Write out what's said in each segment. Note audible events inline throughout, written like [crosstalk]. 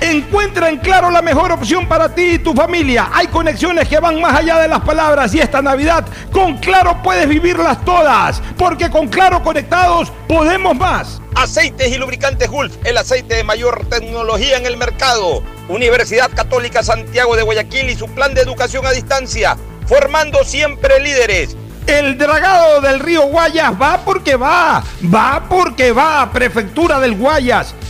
Encuentra en Claro la mejor opción para ti y tu familia. Hay conexiones que van más allá de las palabras y esta Navidad con Claro puedes vivirlas todas, porque con Claro conectados podemos más. Aceites y lubricantes Gulf, el aceite de mayor tecnología en el mercado. Universidad Católica Santiago de Guayaquil y su plan de educación a distancia, formando siempre líderes. El dragado del río Guayas va porque va, va porque va, Prefectura del Guayas.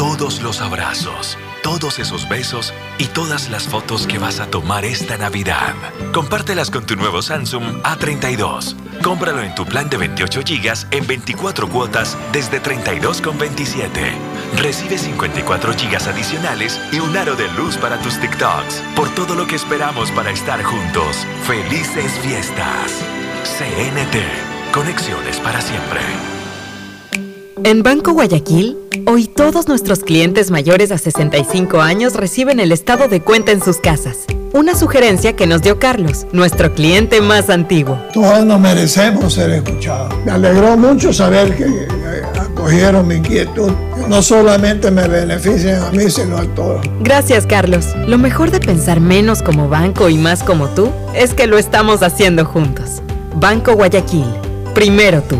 todos los abrazos, todos esos besos y todas las fotos que vas a tomar esta Navidad. Compártelas con tu nuevo Samsung A32. Cómpralo en tu plan de 28 GB en 24 cuotas desde 32,27. Recibe 54 GB adicionales y un aro de luz para tus TikToks. Por todo lo que esperamos para estar juntos. ¡Felices fiestas! CNT. Conexiones para siempre. En Banco Guayaquil, hoy todos nuestros clientes mayores a 65 años reciben el estado de cuenta en sus casas. Una sugerencia que nos dio Carlos, nuestro cliente más antiguo. Todos nos merecemos ser escuchados. Me alegró mucho saber que eh, acogieron mi inquietud. No solamente me benefician a mí, sino a todos. Gracias, Carlos. Lo mejor de pensar menos como banco y más como tú es que lo estamos haciendo juntos. Banco Guayaquil. Primero tú.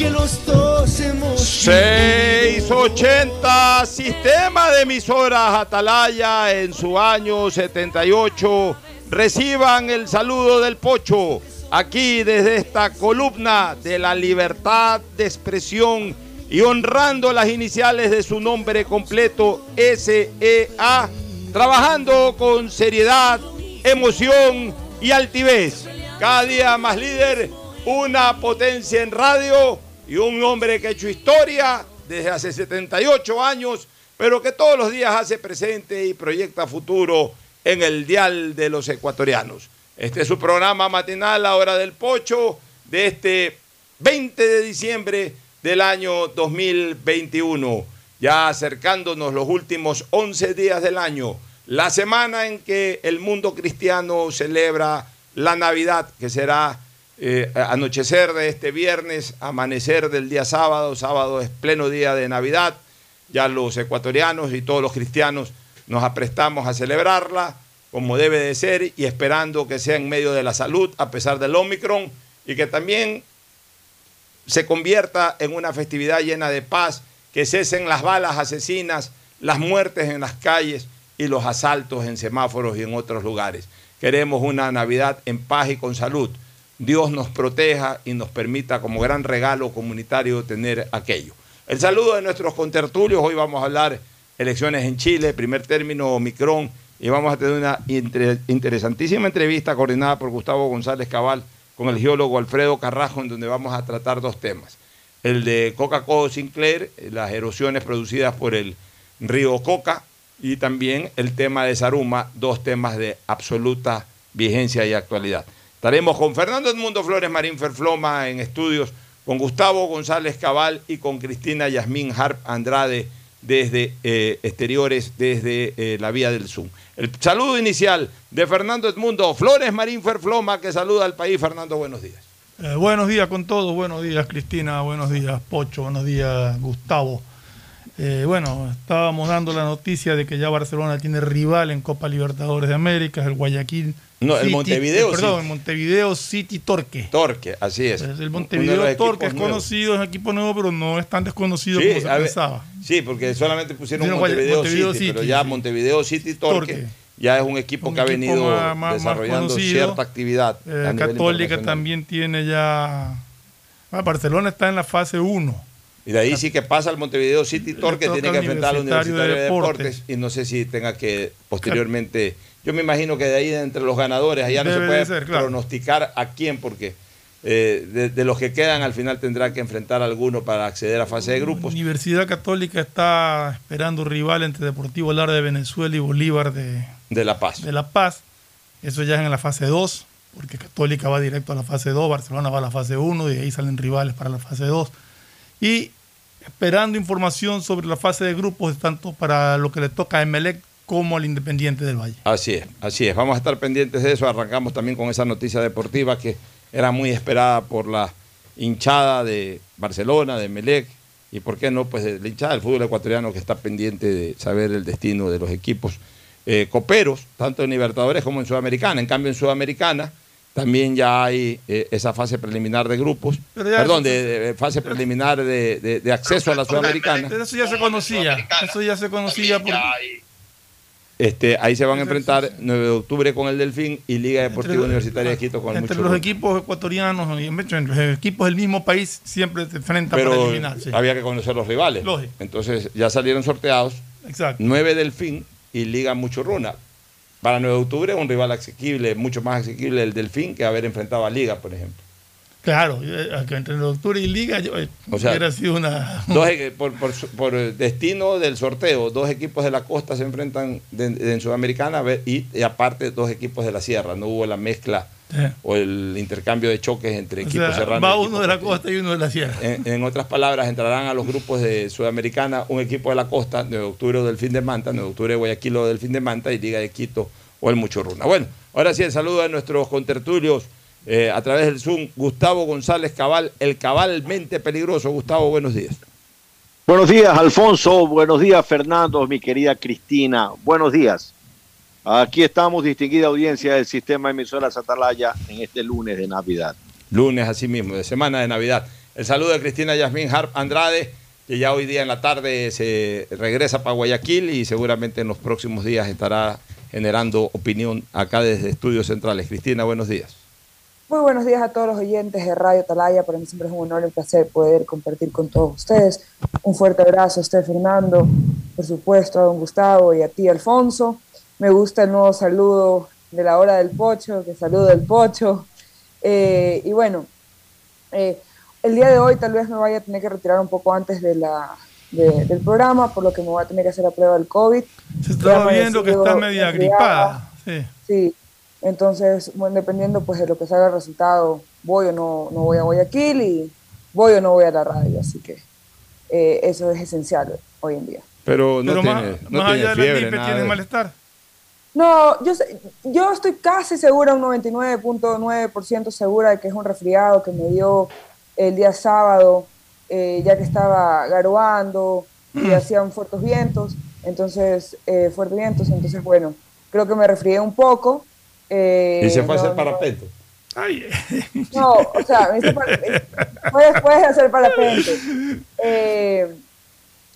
Que los dos hemos 680 Sistema de emisoras Atalaya en su año 78. Reciban el saludo del Pocho aquí desde esta columna de la libertad de expresión y honrando las iniciales de su nombre completo SEA, trabajando con seriedad, emoción y altivez. Cada día más líder, una potencia en radio y un hombre que ha hecho historia desde hace 78 años, pero que todos los días hace presente y proyecta futuro en el dial de los ecuatorianos. Este es su programa matinal, La Hora del Pocho, de este 20 de diciembre del año 2021. Ya acercándonos los últimos 11 días del año, la semana en que el mundo cristiano celebra la Navidad, que será eh, anochecer de este viernes, amanecer del día sábado, sábado es pleno día de Navidad, ya los ecuatorianos y todos los cristianos nos aprestamos a celebrarla como debe de ser y esperando que sea en medio de la salud a pesar del Omicron y que también se convierta en una festividad llena de paz, que cesen las balas asesinas, las muertes en las calles y los asaltos en semáforos y en otros lugares. Queremos una Navidad en paz y con salud. Dios nos proteja y nos permita como gran regalo comunitario tener aquello. El saludo de nuestros contertulios, hoy vamos a hablar elecciones en Chile, primer término Omicron, y vamos a tener una interesantísima entrevista coordinada por Gustavo González Cabal con el geólogo Alfredo Carrajo, en donde vamos a tratar dos temas. El de Coca-Cola Sinclair, las erosiones producidas por el río Coca, y también el tema de Saruma, dos temas de absoluta vigencia y actualidad. Estaremos con Fernando Edmundo Flores Marín Ferfloma en estudios, con Gustavo González Cabal y con Cristina Yasmín Harp Andrade desde eh, exteriores, desde eh, la vía del Zoom. El saludo inicial de Fernando Edmundo Flores Marín Ferfloma, que saluda al país. Fernando, buenos días. Eh, buenos días con todos, buenos días Cristina, buenos días Pocho, buenos días Gustavo. bueno, estábamos dando la noticia de que ya Barcelona tiene rival en Copa Libertadores de América, el Guayaquil no, el Montevideo. perdón, el Montevideo City Torque. Torque, así es. el Montevideo Torque es conocido, es equipo nuevo, pero no es tan desconocido como se pensaba. Sí, porque solamente pusieron Montevideo, City, pero ya Montevideo City Torque, ya es un equipo que ha venido desarrollando cierta actividad. Eh, Católica también tiene ya. Ah, Barcelona está en la fase 1. Y de ahí sí que pasa al Montevideo City Torque, tiene que enfrentar al Universitario de Deportes. y no sé si tenga que posteriormente. Yo me imagino que de ahí entre los ganadores, allá no se puede pronosticar a quién, porque eh, de, los que quedan al final tendrá que enfrentar a alguno para acceder a fase de grupos. Universidad Católica está esperando rival entre Deportivo Lara de Venezuela y Bolívar de, de La Paz. De La Paz. Eso ya es en la fase 2, porque Católica va directo a la fase 2, Barcelona va a la fase 1 y ahí salen rivales para la fase 2. Y esperando información sobre la fase de grupos, tanto para lo que le toca a Emelec como al Independiente del Valle. Así es, así es. Vamos a estar pendientes de eso. Arrancamos también con esa noticia deportiva que era muy esperada por la hinchada de Barcelona, de Melec, y por qué no, pues la hinchada del fútbol ecuatoriano que está pendiente de saber el destino de los equipos eh, coperos, tanto en Libertadores como en Sudamericana. En cambio, en Sudamericana también ya hay eh, esa fase preliminar de grupos, perdón, de, fase preliminar de, acceso a la Sudamericana. eso ya se conocía, eso ya se conocía. Este, ahí se van a enfrentar 9 de octubre con el Delfín y Liga Deportiva Universitaria de Quito con el Entre los equipos ecuatorianos y entre los equipos del mismo país siempre se enfrentan para eliminar. Había que conocer los rivales. Entonces ya salieron sorteados. Exacto. 9 Delfín y Liga Muchurruna. Para 9 de octubre un rival asequible, mucho más asequible el Delfín que haber enfrentado a Liga, por ejemplo. Claro, entre octubre y Liga yo, eh, hubiera sido una... por, destino del sorteo, dos equipos de la costa se enfrentan en Sudamericana y, aparte dos equipos de la sierra. No hubo la mezcla o el intercambio de choques entre equipos serranos. Va uno de la costa y uno de la sierra. En, otras palabras, entrarán a los grupos de Sudamericana un equipo de la costa, de octubre o del fin de Manta, de octubre de Guayaquil o del fin de Manta y Liga de Quito o el Muchurruna. Bueno, ahora sí el saludo a nuestros contertulios eh, a través del Zoom, Gustavo González Cabal, el cabalmente peligroso. Gustavo, buenos días. Buenos días, Alfonso. Buenos días, Fernando, mi querida Cristina. Buenos días. Aquí estamos, distinguida audiencia del sistema emisoras Atalaya, en este lunes de Navidad. Lunes, así mismo, de semana de Navidad. El saludo de Cristina Yasmín Harp Andrade, que ya hoy día en la tarde se regresa para Guayaquil y seguramente en los próximos días estará generando opinión acá desde Estudios Centrales. Cristina, buenos días. Muy buenos días a todos los oyentes de Radio Talaya. Para mí siempre es un honor y un placer poder compartir con todos ustedes. Un fuerte abrazo a usted, Fernando, por supuesto, a don Gustavo y a ti, Alfonso. Me gusta el nuevo saludo de la hora del pocho, que saludo del pocho. Eh, y bueno, eh, el día de hoy tal vez me vaya a tener que retirar un poco antes de la, del programa, por lo que me voy a tener que hacer la prueba del COVID. Se está viendo que está media gripada. Sí. sí. Entonces, bueno, dependiendo pues de lo que salga el resultado, voy o no, no voy a Guayaquil y voy o no voy a la radio. Así que eh, eso es esencial hoy en día. Pero no tiene, más, allá de la ¿tienes malestar? No, yo, yo estoy casi segura, un 99.9% segura de que es un resfriado que me dio el día sábado, eh, ya que estaba garoando y mm. hacían fuertes vientos, entonces, eh, fuertes vientos, entonces bueno, creo que me resfrié un poco, eh, ¿Y se fue a hacer parapente? No, o sea, fue después de hacer parapente. Eh,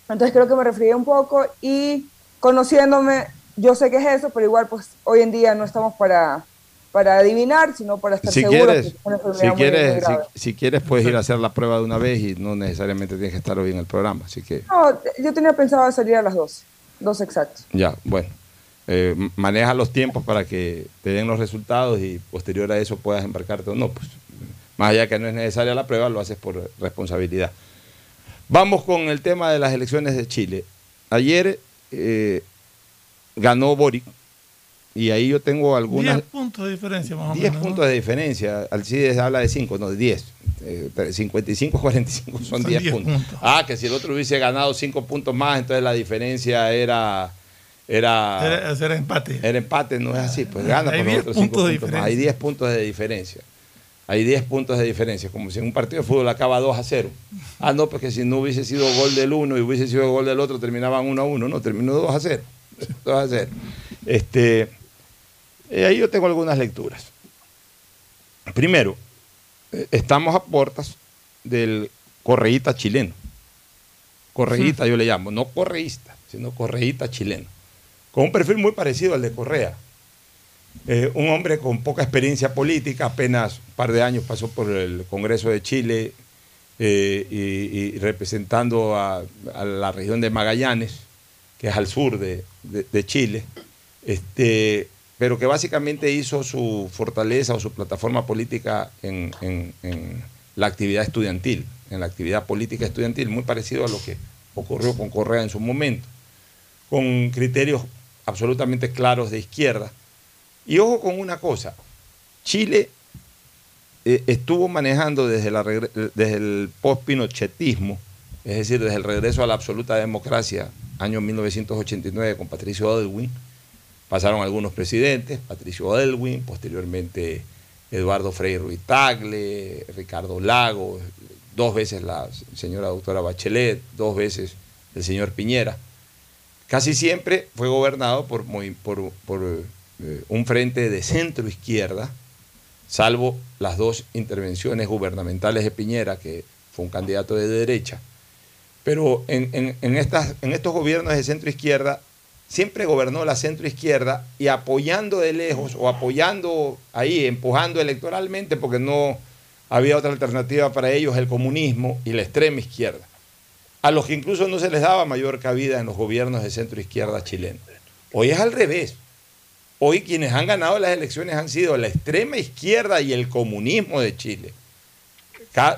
entonces creo que me resfrié un poco y conociéndome, yo sé que es eso, pero igual pues hoy en día no estamos para, para adivinar, sino para estar si seguros quieres, si quieres, si, quieres puedes ir a hacer la prueba de una vez y no necesariamente tienes que estar hoy en el programa, así que... No, yo tenía pensado salir a las 12. Dos exactos. Ya, bueno. Eh, maneja los tiempos para que te den los resultados y posterior a eso puedas embarcarte o no. Pues, más allá que no es necesaria la prueba, lo haces por responsabilidad. Vamos con el tema de las elecciones de Chile. Ayer eh, ganó Boric y ahí yo tengo algunas... 10 puntos de diferencia más o 10 menos. ¿no? puntos de diferencia. Alcides habla de 5, no, de 10. Eh, 55, 45 son, Son 10 10 puntos. puntos. Ah, que si el otro hubiese ganado 5 puntos más, entonces la diferencia era... Era, Era hacer empate. era empate, no es así, pues gana Hay por los 10 otros 5 puntos puntos, de más. Hay diferencia. 10 puntos de diferencia. Hay 10 puntos de diferencia, como si en un partido de fútbol acaba 2 a 0. Ah, no, porque si no hubiese sido gol del uno y hubiese sido gol del otro, terminaban 1 a 1. No, terminó 2 a 0. 2 [laughs] a 0. Este, eh, ahí yo tengo algunas lecturas. Primero, eh, estamos a puertas del correíta chileno. Correíta yo le llamo, no correísta, sino correíta chileno. Con un perfil muy parecido al de Correa. Eh, un hombre con poca experiencia política, apenas un par de años pasó por el Congreso de Chile eh, y, representando a, la región de Magallanes, que es al sur de, Chile, este, pero que básicamente hizo su fortaleza o su plataforma política en- en la actividad estudiantil, en la actividad política estudiantil, muy parecido a lo que ocurrió con Correa en su momento, con criterios absolutamente claros de izquierda. Y ojo con una cosa, Chile eh, estuvo manejando desde, la desde el post-pinochetismo, es decir, desde el regreso a la absoluta democracia, año 1989 con Patricio Adelwin, pasaron algunos presidentes, Patricio Adelwin, posteriormente Eduardo Frei Ruiz Tagle, Ricardo Lago, dos veces la señora doctora Bachelet, dos veces el señor Piñera. Casi siempre fue gobernado por, eh, un frente de centro izquierda, salvo las dos intervenciones gubernamentales de Piñera, que fue un candidato de derecha. Pero en estos gobiernos de centro izquierda, siempre gobernó la centro izquierda y apoyando de lejos o apoyando ahí, empujando electoralmente, porque no había otra alternativa para ellos, el comunismo y la extrema izquierda, a los que incluso no se les daba mayor cabida en los gobiernos de centro izquierda chileno. Hoy es al revés. Hoy quienes han ganado las elecciones han sido la extrema izquierda y el comunismo de Chile.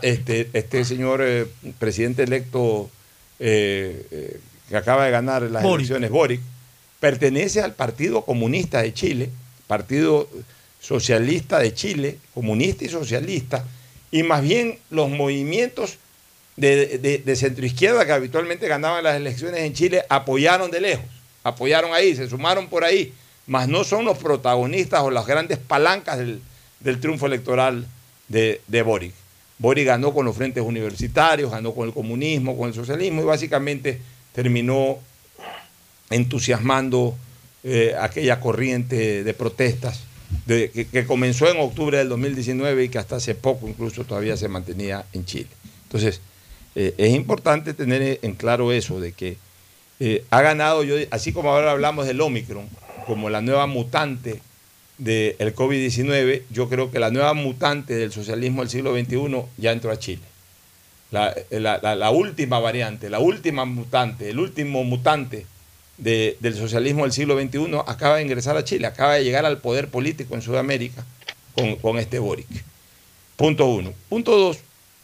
Este, este señor eh, presidente electo eh, eh, que acaba de ganar las Boric. elecciones, Boric, pertenece al Partido Comunista de Chile, Partido Socialista de Chile, comunista y socialista, y más bien los movimientos de, de, de centroizquierda que habitualmente ganaban las elecciones en Chile apoyaron de lejos, apoyaron ahí, se sumaron por ahí, mas no son los protagonistas o las grandes palancas del, del triunfo electoral de, de Boric. Boric ganó con los frentes universitarios, ganó con el comunismo, con el socialismo y básicamente terminó entusiasmando eh, aquella corriente de protestas que, que comenzó en octubre del 2019 y que hasta hace poco incluso todavía se mantenía en Chile. Entonces, eh, es importante tener en claro eso, de que eh, ha ganado, yo, así como ahora hablamos del Omicron, como la nueva mutante del COVID-19, yo creo que la nueva mutante del socialismo del siglo XXI ya entró a Chile. La, la- última variante, la última mutante, el último mutante de- del socialismo del siglo XXI acaba de ingresar a Chile, acaba de llegar al poder político en Sudamérica con, con este Boric. Punto uno. Punto dos,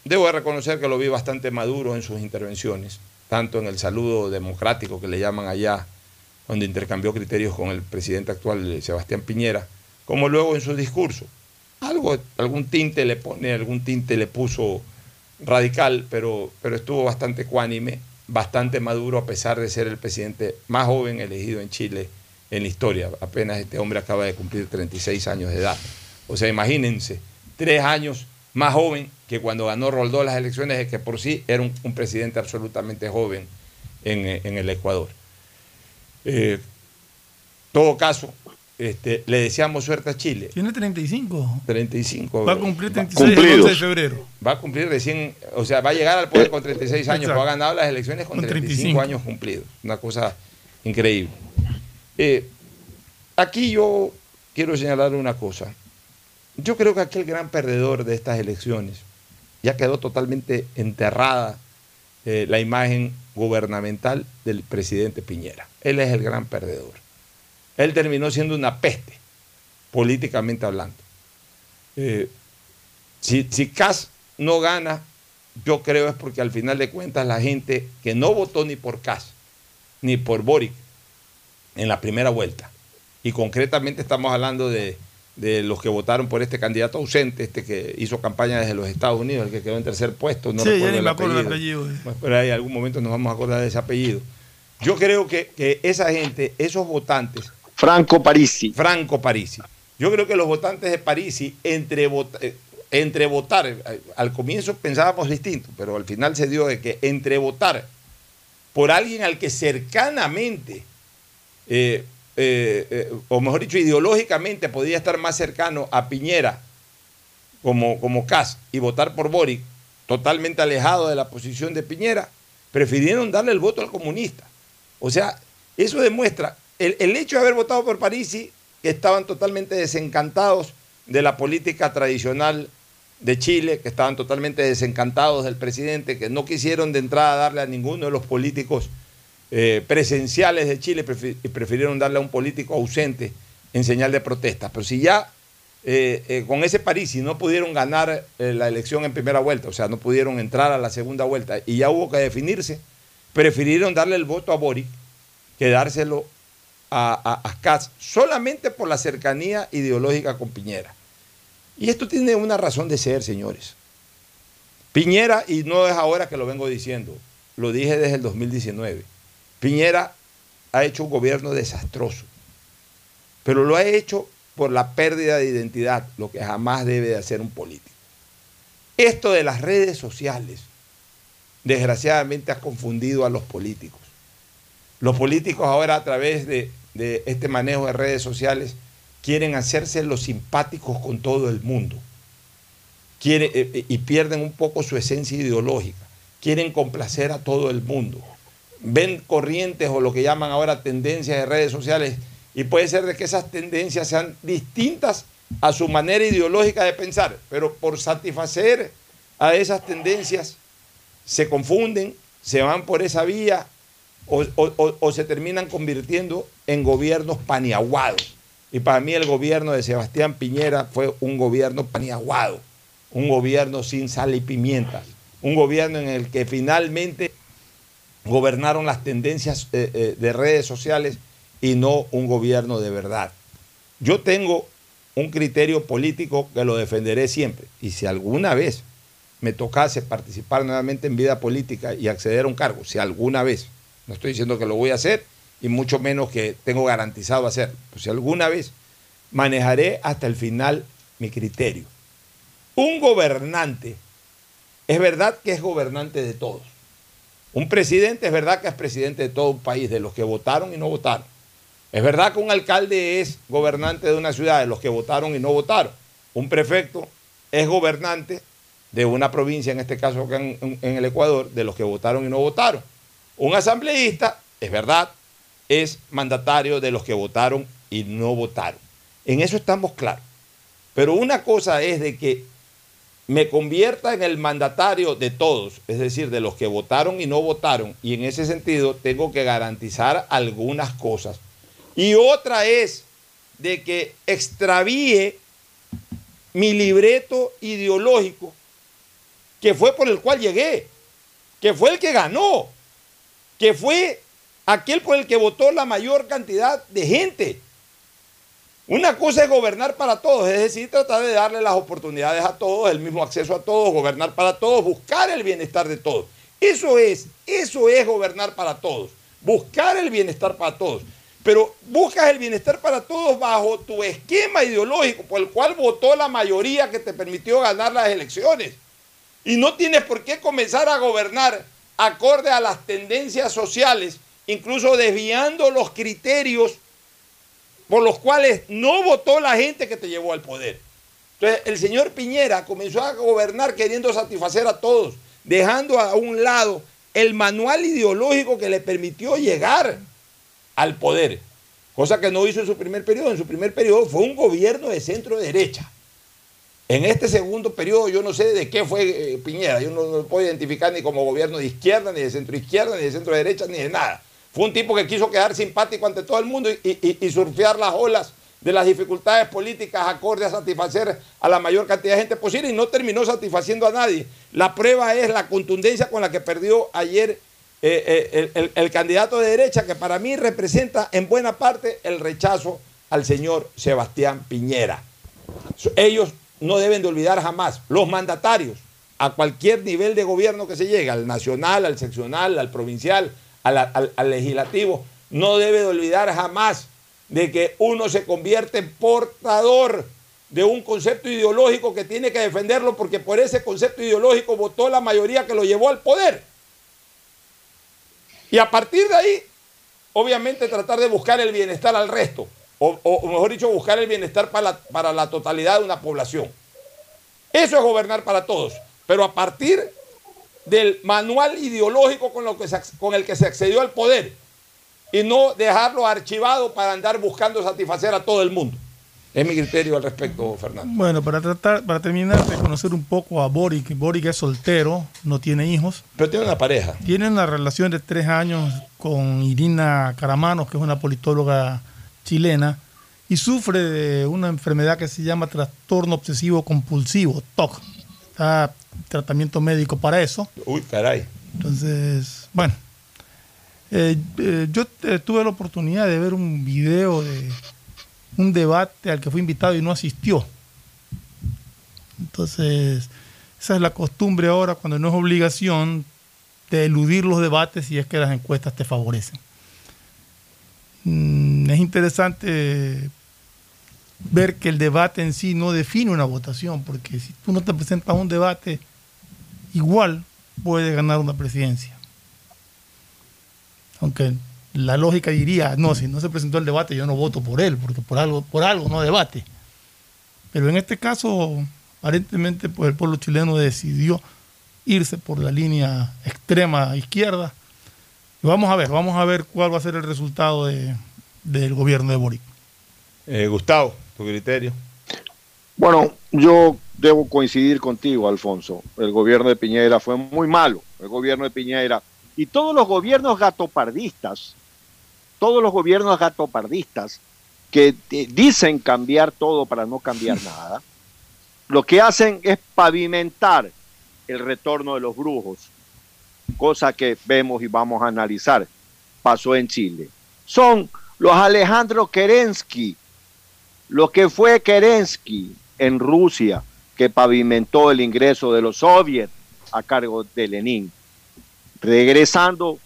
debo de reconocer que lo vi bastante maduro en sus intervenciones, tanto en el saludo democrático que le llaman allá, donde intercambió criterios con el presidente actual, eh, Sebastián Piñera, como luego en su discurso. Algo, algún tinte le pone, algún tinte le puso radical, pero, pero estuvo bastante ecuánime, bastante maduro, a pesar de ser el presidente más joven elegido en Chile en la historia. Apenas este hombre acaba de cumplir 36 años de edad. O sea, imagínense, tres años más joven que cuando ganó Roldó las elecciones, de que por sí era un, un presidente absolutamente joven en, eh, en el Ecuador. Eh, todo caso, este, le deseamos suerte a Chile. Tiene 35. 35. Va a cumplir 36 el 11 de febrero. Va a cumplir recién, o sea, va a llegar al poder con 36 años, pero ha ganado las elecciones con, Con 35, 35. años cumplidos. Una cosa increíble. Eh, aquí yo quiero señalar una cosa. Yo creo que aquel gran perdedor de estas elecciones ya quedó totalmente enterrada eh, la imagen gubernamental del presidente Piñera. Él es el gran perdedor. Él terminó siendo una peste, políticamente hablando. Eh, si, si no gana, yo creo es porque al final de cuentas la gente que no votó ni por Kass, ni por Boric en la primera vuelta, y concretamente estamos hablando de, de los que votaron por este candidato ausente, este que hizo campaña desde los Estados Unidos, el que quedó en tercer puesto, no Sí, ya recuerdo ni el me acuerdo el apellido. eh. Pero ahí algún momento nos vamos a acordar de ese apellido. Yo creo que, que esa gente, esos votantes, Franco Parisi. Franco Parisi, yo creo que los votantes de Parisi, entre, vota- eh, entre votar, eh, al comienzo pensábamos distinto, pero al final se dio de que entre votar por alguien al que cercanamente, eh, eh, eh, o mejor dicho, ideológicamente podía estar más cercano a Piñera como, como Cas y votar por Boric, totalmente alejado de la posición de Piñera, prefirieron darle el voto al comunista. O sea, eso demuestra el, el hecho de haber votado por Parisi, que estaban totalmente desencantados de la política tradicional de Chile, que estaban totalmente desencantados del presidente, que no quisieron de entrada darle a ninguno de los políticos eh, presenciales de Chile prefirieron darle a un político ausente en señal de protesta. Pero si ya eh, eh, con ese Parisi no pudieron ganar la elección en primera vuelta, o sea, no pudieron entrar a la segunda vuelta y ya hubo que definirse, prefirieron darle el voto a Boric que dárselo a, a, solamente por la cercanía ideológica con Piñera. Y esto tiene una razón de ser, señores. Piñera, y no es ahora que lo vengo diciendo, lo dije desde el 2019, Piñera ha hecho un gobierno desastroso, pero lo ha hecho por la pérdida de identidad, lo que jamás debe de hacer un político. Esto de las redes sociales, desgraciadamente ha confundido a los políticos. Los políticos ahora a través de, este manejo de redes sociales quieren hacerse los simpáticos con todo el mundo. Quieren, eh, eh, y pierden un poco su esencia ideológica. Quieren complacer a todo el mundo. Ven corrientes o lo que llaman ahora tendencias de redes sociales y puede ser de que esas tendencias sean distintas a su manera ideológica de pensar, pero por satisfacer a esas tendencias se confunden, se van por esa vía o, o- o- se terminan convirtiendo en gobiernos paniaguados. Y para mí el gobierno de Sebastián Piñera fue un gobierno paniaguado, un gobierno sin sal y pimienta, un gobierno en el que finalmente gobernaron las tendencias eh, eh, de redes sociales y no un gobierno de verdad. Yo tengo un criterio político que lo defenderé siempre. Y si alguna vez me tocase participar nuevamente en vida política y acceder a un cargo, si alguna vez, no estoy diciendo que lo voy a hacer, y mucho menos que tengo garantizado hacerlo, pues si alguna vez manejaré hasta el final mi criterio. Un gobernante es verdad que es gobernante de todos. Un presidente es verdad que es presidente de todo un país, de los que votaron y no votaron. Es verdad que un alcalde es gobernante de una ciudad, de los que votaron y no votaron. Un prefecto es gobernante de una provincia, en este caso acá en, en- el Ecuador, de los que votaron y no votaron. Un asambleísta, es verdad, es mandatario de los que votaron y no votaron. En eso estamos claros. Pero una cosa es de que me convierta en el mandatario de todos, es decir, de los que votaron y no votaron, y en ese sentido tengo que garantizar algunas cosas. Y otra es de que extravíe mi libreto ideológico, que fue por el cual llegué, que fue el que ganó, que fue aquel por el que votó la mayor cantidad de gente. Una cosa es gobernar para todos, es decir, tratar de darle las oportunidades a todos, el mismo acceso a todos, gobernar para todos, buscar el bienestar de todos. Eso es, eso es gobernar para todos, buscar el bienestar para todos. Pero buscas el bienestar para todos bajo tu esquema ideológico por el cual votó la mayoría que te permitió ganar las elecciones. Y no tienes por qué comenzar a gobernar acorde a las tendencias sociales, incluso desviando los criterios por los cuales no votó la gente que te llevó al poder. Entonces, el señor Piñera comenzó a gobernar queriendo satisfacer a todos, dejando a un lado el manual ideológico que le permitió llegar al poder, cosa que no hizo en su primer periodo. En su primer periodo fue un gobierno de centro derecha. En este segundo periodo yo no sé de qué fue eh, Piñera, yo no, no lo puedo identificar ni como gobierno de izquierda, ni de centro izquierda, ni de centro derecha, ni de nada. Fue un tipo que quiso quedar simpático ante todo el mundo y, surfear las olas de las dificultades políticas acorde a satisfacer a la mayor cantidad de gente posible y no terminó satisfaciendo a nadie. La prueba es la contundencia con la que perdió ayer eh, eh, el- el candidato de derecha, que para mí representa en buena parte el rechazo al señor Sebastián Piñera. Ellos no deben de olvidar jamás, los mandatarios, a cualquier nivel de gobierno que se llegue, al nacional, al seccional, al provincial, al, al- al legislativo, no debe de olvidar jamás de que uno se convierte en portador de un concepto ideológico que tiene que defenderlo porque por ese concepto ideológico votó la mayoría que lo llevó al poder. Y a partir de ahí, obviamente tratar de buscar el bienestar al resto, o, o- mejor dicho, buscar el bienestar para la, para la totalidad de una población. Eso es gobernar para todos, pero a partir del manual ideológico con, lo que se ac- con el que se accedió al poder y no dejarlo archivado para andar buscando satisfacer a todo el mundo. Es mi criterio al respecto, Fernando. Bueno, para tratar, para terminar de conocer un poco a Boric, Boric es soltero, no tiene hijos. Pero tiene una pareja. Tiene una relación de tres años con Irina Caramanos, que es una politóloga chilena, y sufre de una enfermedad que se llama trastorno obsesivo compulsivo, TOC. Está tratamiento médico para eso. Uy, caray. Entonces, bueno, eh, eh, yo eh, tuve la oportunidad de ver un video de un debate al que fue invitado y no asistió. Entonces, esa es la costumbre ahora cuando no es obligación de eludir los debates si es que las encuestas te favorecen. Mm, es interesante ver que el debate en sí no define una votación, porque si tú no te presentas a un debate, igual puedes ganar una presidencia. Aunque la lógica diría, no, si no se presentó el debate, yo no voto por él, porque por algo, por algo no debate. Pero en este caso, aparentemente, pues el pueblo chileno decidió irse por la línea extrema izquierda. Vamos a ver, vamos a ver cuál va a ser el resultado de- del gobierno de Boric. Eh, Gustavo, tu criterio. Bueno, yo debo coincidir contigo, Alfonso. El gobierno de Piñera fue muy malo. El gobierno de Piñera y todos los gobiernos gatopardistas, todos los gobiernos gatopardistas que dicen cambiar todo para no cambiar [laughs] nada, lo que hacen es pavimentar el retorno de los brujos, cosa que vemos y vamos a analizar. Pasó en Chile. Son los Alejandro Kerensky, lo que fue Kerensky en Rusia, que pavimentó el ingreso de los soviets a cargo de Lenin. Regresando,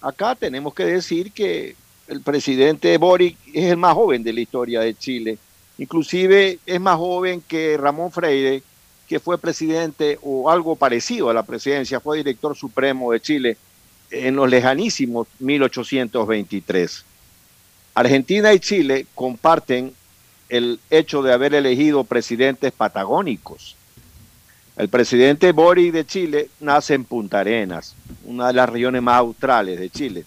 acá tenemos que decir que el presidente Boric es el más joven de la historia de Chile. Inclusive es más joven que Ramón Freire, que fue presidente o algo parecido a la presidencia, fue director supremo de Chile en los lejanísimos 1823. Argentina y Chile comparten el hecho de haber elegido presidentes patagónicos. El presidente Boric de Chile nace en Punta Arenas, una de las regiones más australes de Chile,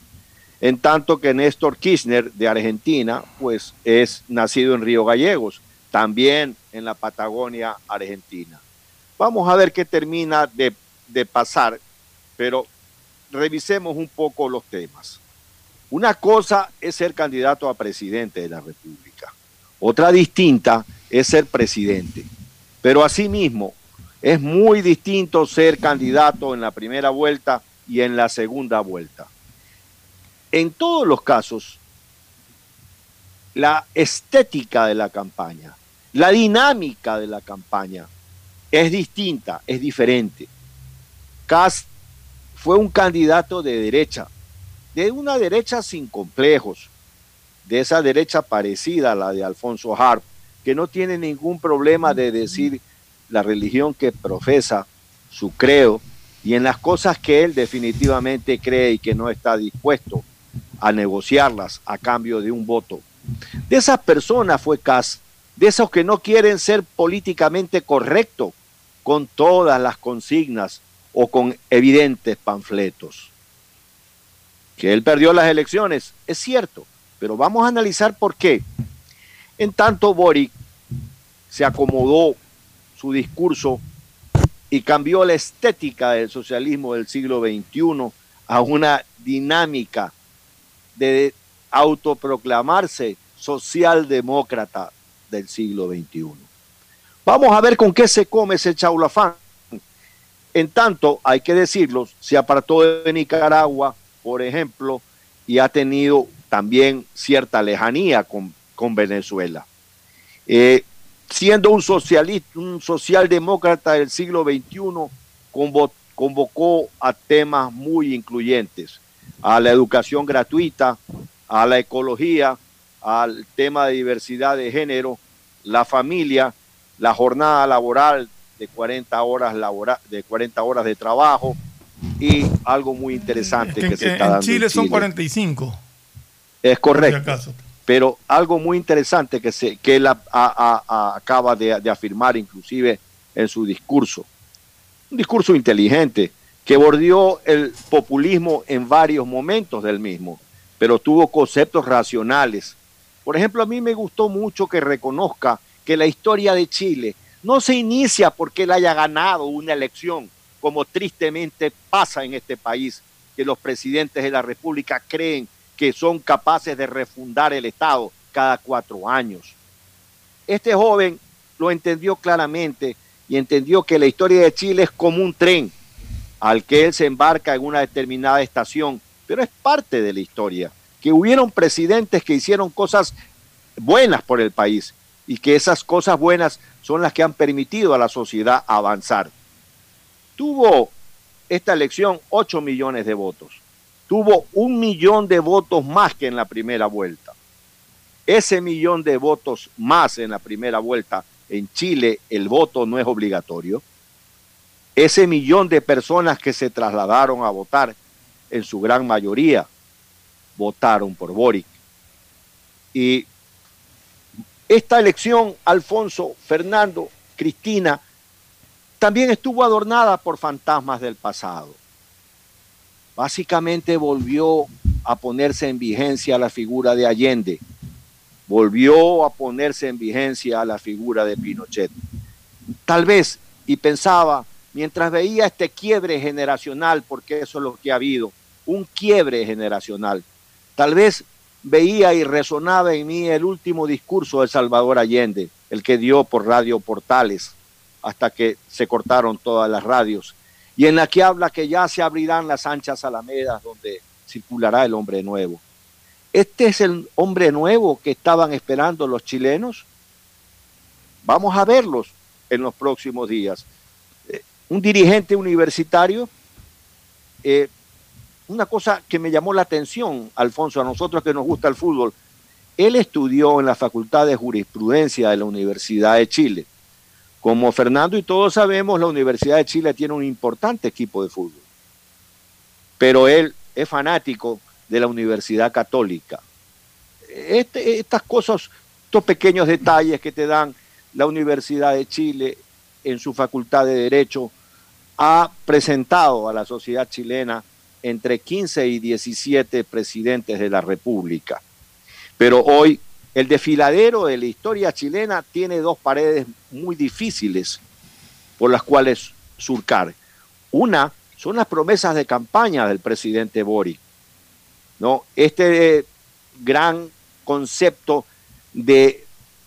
en tanto que Néstor Kirchner de Argentina, pues es nacido en Río Gallegos, también en la Patagonia Argentina. Vamos a ver qué termina de, de pasar, pero revisemos un poco los temas. Una cosa es ser candidato a presidente de la República, otra distinta es ser presidente, pero asimismo es muy distinto ser candidato en la primera vuelta y en la segunda vuelta. En todos los casos, la estética de la campaña, la dinámica de la campaña es distinta, es diferente. Cast fue un candidato de derecha, de una derecha sin complejos, de esa derecha parecida a la de Alfonso Harp, que no tiene ningún problema de decir la religión que profesa, su creo, y en las cosas que él definitivamente cree y que no está dispuesto a negociarlas a cambio de un voto. De esas personas fue Cas, de esos que no quieren ser políticamente correctos con todas las consignas o con evidentes panfletos. Que él perdió las elecciones, es cierto, pero vamos a analizar por qué. En tanto, Boric se acomodó su discurso y cambió la estética del socialismo del siglo XXI a una dinámica de autoproclamarse socialdemócrata del siglo XXI. Vamos a ver con qué se come ese chaulafán. En tanto, hay que decirlo, se apartó de Nicaragua, por ejemplo, y ha tenido también cierta lejanía con, con Venezuela. Eh, siendo un socialista, un socialdemócrata del siglo XXI, convocó a temas muy incluyentes, a la educación gratuita, a la ecología, al tema de diversidad de género, la familia, la jornada laboral de 40 horas de 40 horas de trabajo y algo muy interesante que, se está dando en Chile son 45. Es correcto. Pero algo muy interesante que, se, que él acaba de, de afirmar inclusive en su discurso. Un discurso inteligente que bordeó el populismo en varios momentos del mismo, pero tuvo conceptos racionales. Por ejemplo, a mí me gustó mucho que reconozca que la historia de Chile no se inicia porque él haya ganado una elección, como tristemente pasa en este país, que los presidentes de la República creen que son capaces de refundar el Estado cada cuatro años. Este joven lo entendió claramente y entendió que la historia de Chile es como un tren al que él se embarca en una determinada estación, pero es parte de la historia, que hubieron presidentes que hicieron cosas buenas por el país y que esas cosas buenas son las que han permitido a la sociedad avanzar. Tuvo esta elección 8 millones de votos tuvo un millón de votos más que en la primera vuelta. Ese millón de votos más en la primera vuelta, en Chile el voto no es obligatorio. Ese millón de personas que se trasladaron a votar, en su gran mayoría, votaron por Boric. Y esta elección, Alfonso, Fernando, Cristina, también estuvo adornada por fantasmas del pasado básicamente volvió a ponerse en vigencia la figura de Allende, volvió a ponerse en vigencia la figura de Pinochet. Tal vez, y pensaba, mientras veía este quiebre generacional, porque eso es lo que ha habido, un quiebre generacional, tal vez veía y resonaba en mí el último discurso de Salvador Allende, el que dio por radio portales, hasta que se cortaron todas las radios y en la que habla que ya se abrirán las anchas alamedas donde circulará el hombre nuevo. ¿Este es el hombre nuevo que estaban esperando los chilenos? Vamos a verlos en los próximos días. Eh, un dirigente universitario, eh, una cosa que me llamó la atención, Alfonso, a nosotros que nos gusta el fútbol, él estudió en la Facultad de Jurisprudencia de la Universidad de Chile como Fernando y todos sabemos, la Universidad de Chile tiene un importante equipo de fútbol, pero él es fanático de la Universidad Católica. Este, estas cosas, estos pequeños detalles que te dan la Universidad de Chile en su facultad de Derecho, ha presentado a la sociedad chilena entre 15 y 17 presidentes de la República. Pero hoy el desfiladero de la historia chilena tiene dos paredes muy difíciles por las cuales surcar. Una son las promesas de campaña del presidente Boric. ¿no? Este gran concepto de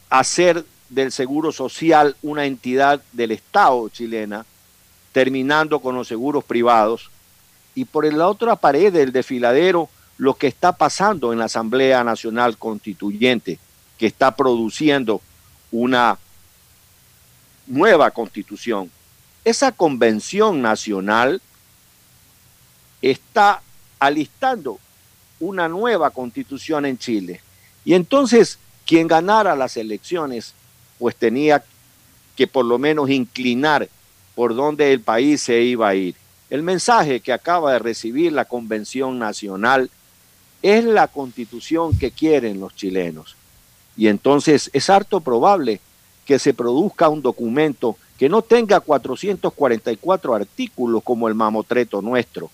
hacer del Seguro Social una entidad del Estado chilena, terminando con los seguros privados. Y por la otra pared del desfiladero, lo que está pasando en la Asamblea Nacional Constituyente, que está produciendo una nueva constitución. Esa convención nacional está alistando una nueva constitución en Chile. Y entonces quien ganara las elecciones, pues tenía que por lo menos inclinar por dónde el país se iba a ir. El mensaje que acaba de recibir la Convención Nacional es la constitución que quieren los chilenos. Y entonces es harto probable que se produzca un documento que no tenga 444 artículos como el mamotreto nuestro,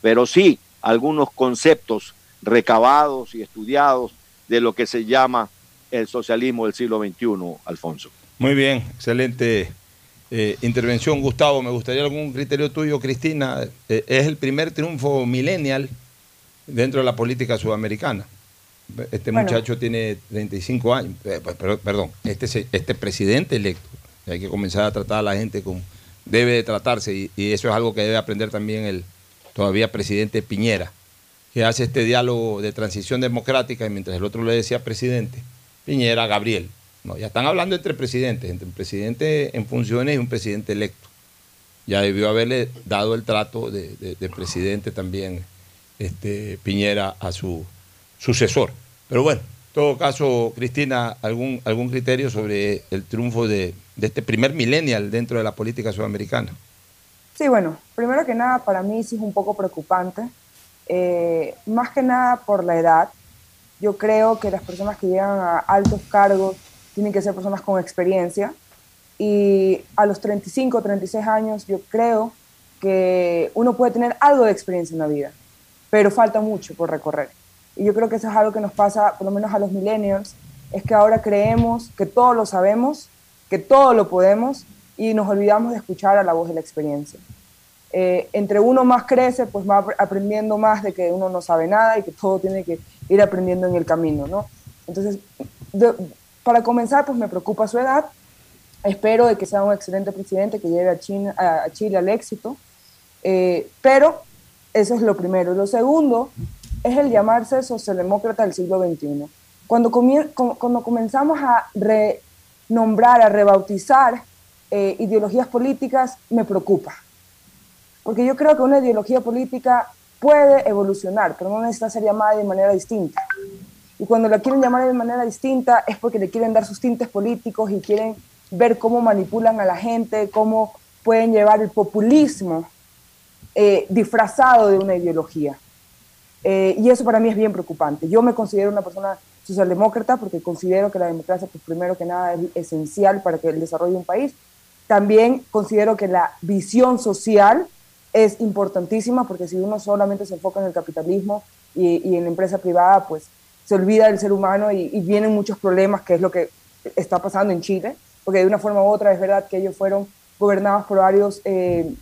pero sí algunos conceptos recabados y estudiados de lo que se llama el socialismo del siglo XXI, Alfonso. Muy bien, excelente eh, intervención, Gustavo, me gustaría algún criterio tuyo, Cristina. Eh, es el primer triunfo millennial dentro de la política sudamericana. Este Bueno. muchacho tiene 35 años, eh, pues, pero- perdón, este, este presidente electo. Hay que comenzar a tratar a la gente como debe de tratarse y, y eso es algo que debe aprender también el todavía presidente Piñera, que hace este diálogo de transición democrática y mientras el otro le decía presidente, Piñera, Gabriel. No, ya están hablando entre presidentes, entre un presidente en funciones y un presidente electo. Ya debió haberle dado el trato de, de- de presidente también este, Piñera a su sucesor. Pero bueno, en todo caso, Cristina, ¿algún, algún criterio sobre el triunfo de, de este primer millennial dentro de la política sudamericana? Sí, bueno, primero que nada, para mí sí es un poco preocupante, eh, más que nada por la edad. Yo creo que las personas que llegan a altos cargos tienen que ser personas con experiencia y a los 35, 36 años yo creo que uno puede tener algo de experiencia en la vida, pero falta mucho por recorrer. Y yo creo que eso es algo que nos pasa, por lo menos a los millennials, es que ahora creemos que todo lo sabemos, que todo lo podemos y nos olvidamos de escuchar a la voz de la experiencia. Eh, entre uno más crece, pues va ap- aprendiendo más de que uno no sabe nada y que todo tiene que ir aprendiendo en el camino, ¿no? Entonces, para comenzar, pues me preocupa su edad. Espero de que sea un excelente presidente que lleve a, China, a Chile al éxito. Eh, pero eso es lo primero. Lo segundo es el llamarse socialdemócrata del siglo XXI. Cuando, cuando comenzamos a renombrar, a rebautizar eh, ideologías políticas, me preocupa. Porque yo creo que una ideología política puede evolucionar, pero no necesita ser llamada de manera distinta. Y cuando la quieren llamar de manera distinta es porque le quieren dar sus tintes políticos y quieren ver cómo manipulan a la gente, cómo pueden llevar el populismo eh, disfrazado de una ideología. Eh, y eso para mí es bien preocupante. Yo me considero una persona socialdemócrata porque considero que la democracia, pues primero que nada, es esencial para que el desarrollo de un país. También considero que la visión social es importantísima porque si uno solamente se enfoca en el capitalismo y, y en la empresa privada, pues se olvida del ser humano y, vienen muchos problemas, que es lo que está pasando en Chile, porque de una forma u otra es verdad que ellos fueron gobernados por varios eh,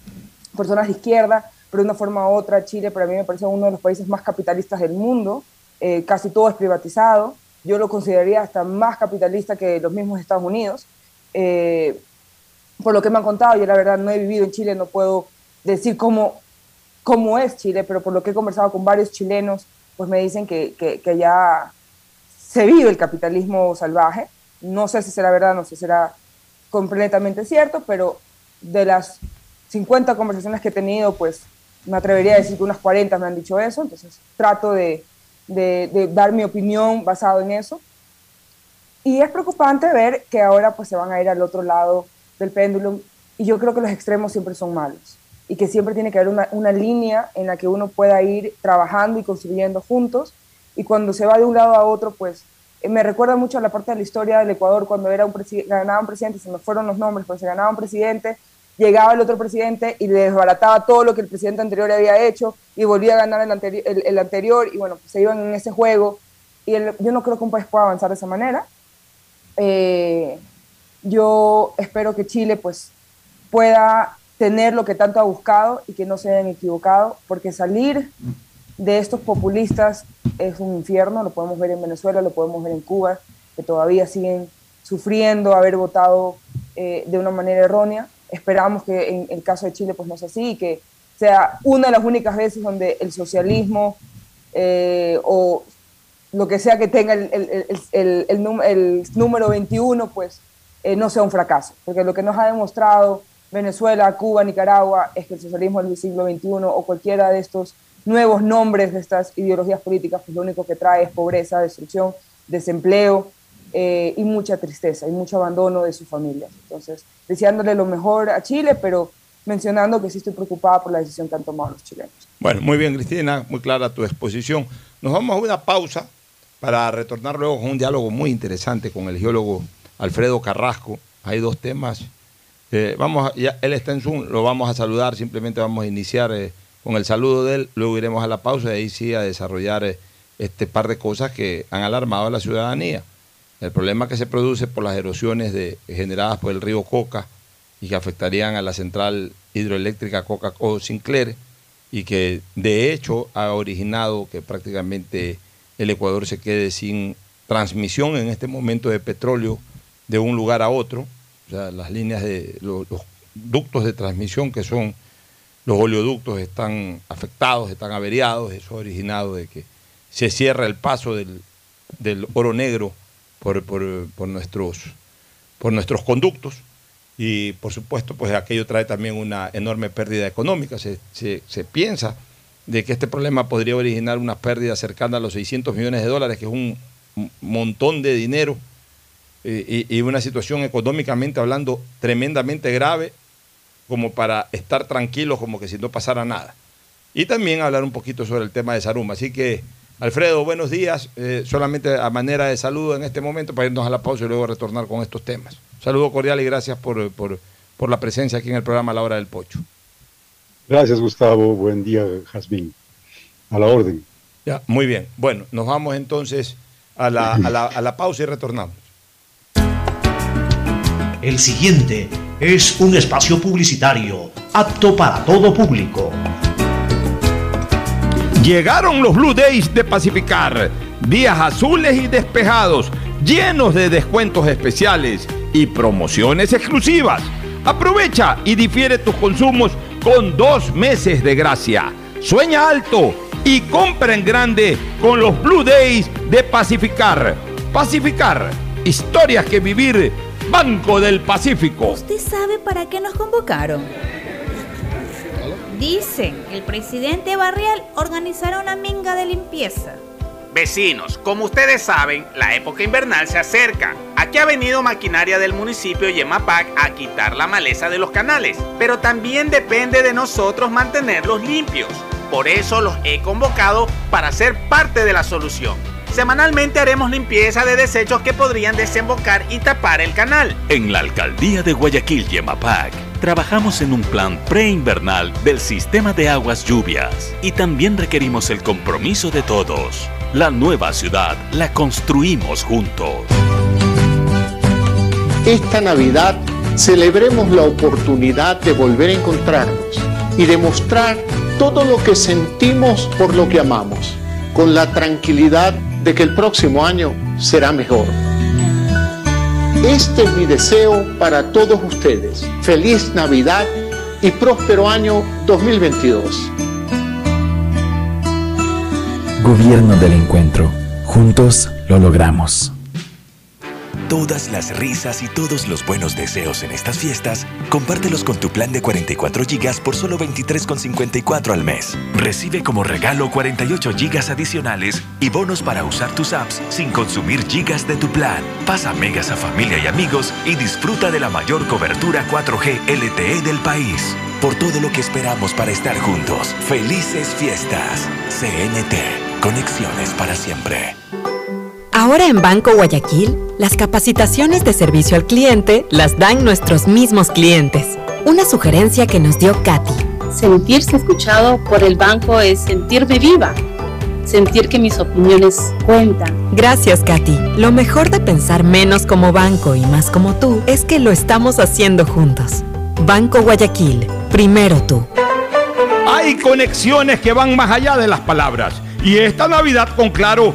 personas de izquierda, pero de una forma u otra Chile para mí me parece uno de los países más capitalistas del mundo, eh, casi todo es privatizado, yo lo consideraría hasta más capitalista que los mismos Estados Unidos, eh, por lo que me han contado, yo la verdad no he vivido en Chile, no puedo decir cómo, cómo es Chile, pero por lo que he conversado con varios chilenos, pues me dicen que, que, que ya se vive el capitalismo salvaje, no sé si será verdad, no sé si será completamente cierto, pero de las 50 conversaciones que he tenido, pues me atrevería a decir que unas 40 me han dicho eso, entonces trato de, dar mi opinión basado en eso. Y es preocupante ver que ahora pues se van a ir al otro lado del péndulo y yo creo que los extremos siempre son malos y que siempre tiene que haber una, línea en la que uno pueda ir trabajando y construyendo juntos y cuando se va de un lado a otro pues me recuerda mucho a la parte de la historia del Ecuador cuando era un ganaba un presidente, se me fueron los nombres, pero se ganaba un presidente, llegaba el otro presidente y le desbarataba todo lo que el presidente anterior había hecho y volvía a ganar el, anteri- el, el anterior y bueno, se iban en ese juego y yo no creo que un país pueda avanzar de esa manera. Eh, yo espero que Chile pues pueda tener lo que tanto ha buscado y que no se hayan equivocado, porque salir de estos populistas es un infierno, lo podemos ver en Venezuela, lo podemos ver en Cuba, que todavía siguen sufriendo haber votado eh, de una manera errónea. Esperamos que en el caso de Chile pues no sea así, y que sea una de las únicas veces donde el socialismo eh, o lo que sea que tenga el, el, el, el, número 21, pues eh, no sea un fracaso. Porque lo que nos ha demostrado Venezuela, Cuba, Nicaragua, es que el socialismo del siglo XXI o cualquiera de estos nuevos nombres de estas ideologías políticas, pues lo único que trae es pobreza, destrucción, desempleo eh, y mucha tristeza y mucho abandono de sus familias. Entonces, deseándole lo mejor a Chile, pero mencionando que sí estoy preocupada por la decisión que han tomado los chilenos. Bueno, muy bien, Cristina, muy clara tu exposición. Nos vamos a una pausa para retornar luego con un diálogo muy interesante con el geólogo Alfredo Carrasco. Hay dos temas. Eh, vamos a- ya, él está en Zoom, lo vamos a saludar, simplemente vamos a iniciar eh, con el saludo de él, luego iremos a la pausa y ahí sí a desarrollar eh, este par de cosas que han alarmado a la ciudadanía. El problema que se produce por las erosiones generadas por el río Coca y que afectarían a la central hidroeléctrica Coca-Cola Sinclair y que de hecho ha originado que prácticamente el Ecuador se quede sin transmisión en este momento de petróleo de un lugar a otro. O sea, las líneas de los, ductos de transmisión que son los oleoductos están afectados, están averiados. Eso ha originado de que se cierra el paso del, oro negro por, nuestros, por nuestros conductos y por supuesto pues aquello trae también una enorme pérdida económica. Se, se, piensa de que este problema podría originar una pérdida cercana a los 600 millones de dólares, que es un montón de dinero eh, y, una situación económicamente hablando tremendamente grave como para estar tranquilos como que si no pasara nada. Y también hablar un poquito sobre el tema de Saruma. Así que, Alfredo, buenos días. Eh, solamente a manera de saludo en este momento para irnos a la pausa y luego retornar con estos temas. Saludo cordial y gracias por, la presencia aquí en el programa La Hora del Pocho. Gracias, Gustavo. Buen día, Jazmín. A la orden. Ya, muy bien. Bueno, nos vamos entonces a la, a la pausa y retornamos. El siguiente es un espacio publicitario apto para todo público. Llegaron los Blue Days de Pacificar, días azules y despejados, llenos de descuentos especiales y promociones exclusivas. Aprovecha y difiere tus consumos con dos meses de gracia. Sueña alto y compra en grande con los Blue Days de Pacificar. Pacificar, historias que vivir. Banco del Pacífico. ¿Usted sabe para qué nos convocaron? Dicen que el presidente Barrial organizará una minga de limpieza. Vecinos, como ustedes saben, la época invernal se acerca. Aquí ha venido maquinaria del municipio Yemapac a quitar la maleza de los canales, pero también depende de nosotros mantenerlos limpios. Por eso los he convocado para ser parte de la solución. Semanalmente haremos limpieza de desechos que podrían desembocar y tapar el canal. En la alcaldía de Guayaquil Yemapac trabajamos en un plan preinvernal del sistema de aguas lluvias y también requerimos el compromiso de todos. La nueva ciudad la construimos juntos. Esta Navidad celebremos la oportunidad de volver a encontrarnos y demostrar todo lo que sentimos por lo que amamos, con la tranquilidad de que el próximo año será mejor. Este es mi deseo para todos ustedes. Feliz Navidad y próspero año 2022. Gobierno del Encuentro. Juntos lo logramos. Todas las risas y todos los buenos deseos en estas fiestas, compártelos con tu plan de 44 GB por solo 23,54 al mes. Recibe como regalo 48 GB adicionales y bonos para usar tus apps sin consumir gigas de tu plan. Pasa megas a familia y amigos y disfruta de la mayor cobertura 4G LTE del país. Por todo lo que esperamos para estar juntos. Felices fiestas. CNT. Conexiones para siempre. Ahora en Banco Guayaquil, las capacitaciones de servicio al cliente las dan nuestros mismos clientes. Una sugerencia que nos dio Katy. Sentirse escuchado por el banco es sentirme viva. Sentir que mis opiniones cuentan. Gracias, Katy. Lo mejor de pensar menos como banco y más como tú es que lo estamos haciendo juntos. Banco Guayaquil, primero tú. Hay conexiones que van más allá de las palabras. Y esta Navidad con Claro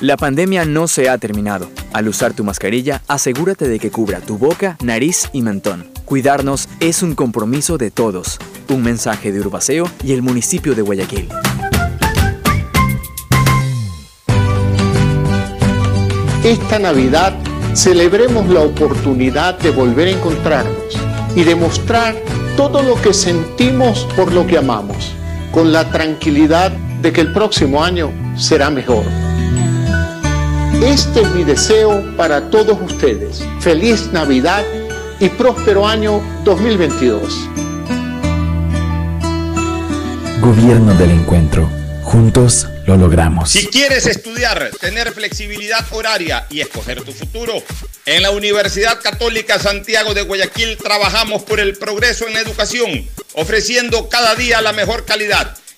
La pandemia no se ha terminado. Al usar tu mascarilla, asegúrate de que cubra tu boca, nariz y mentón. Cuidarnos es un compromiso de todos. Un mensaje de Urbaceo y el municipio de Guayaquil. Esta Navidad celebremos la oportunidad de volver a encontrarnos y demostrar todo lo que sentimos por lo que amamos, con la tranquilidad de que el próximo año será mejor. Este es mi deseo para todos ustedes. Feliz Navidad y próspero año 2022. Gobierno del Encuentro Juntos lo logramos. Si quieres estudiar, tener flexibilidad horaria y escoger tu futuro, en la Universidad Católica Santiago de Guayaquil trabajamos por el progreso en la educación, ofreciendo cada día la mejor calidad.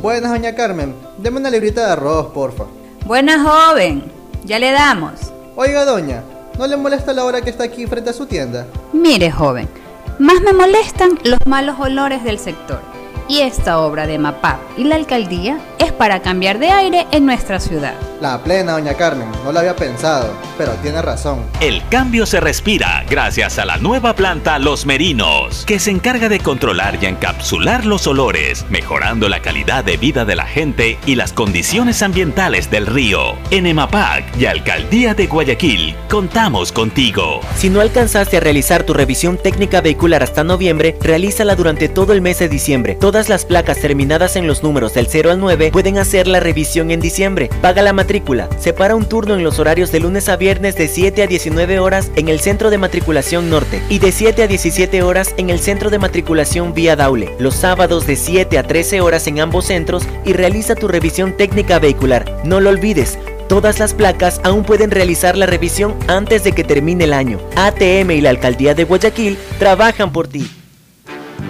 Buenas, doña Carmen. Deme una librita de arroz, porfa. Buena joven. Ya le damos. Oiga, doña, ¿no le molesta la hora que está aquí frente a su tienda? Mire, joven. Más me molestan los malos olores del sector. Y esta obra de MAPAP y la alcaldía es para cambiar de aire en nuestra ciudad. La plena, doña Carmen, no lo había pensado, pero tiene razón. El cambio se respira gracias a la nueva planta Los Merinos, que se encarga de controlar y encapsular los olores, mejorando la calidad de vida de la gente y las condiciones ambientales del río. En EMAPAC y Alcaldía de Guayaquil, contamos contigo. Si no alcanzaste a realizar tu revisión técnica vehicular hasta noviembre, realízala durante todo el mes de diciembre. Todas las placas terminadas en los números del 0 al 9 pueden hacer la revisión en diciembre. Paga la matrícula. Separa un turno en los horarios de lunes a viernes de 7 a 19 horas en el Centro de Matriculación Norte y de 7 a 17 horas en el Centro de Matriculación Vía Daule. Los sábados de 7 a 13 horas en ambos centros y realiza tu revisión técnica vehicular. No lo olvides. Todas las placas aún pueden realizar la revisión antes de que termine el año. ATM y la Alcaldía de Guayaquil trabajan por ti.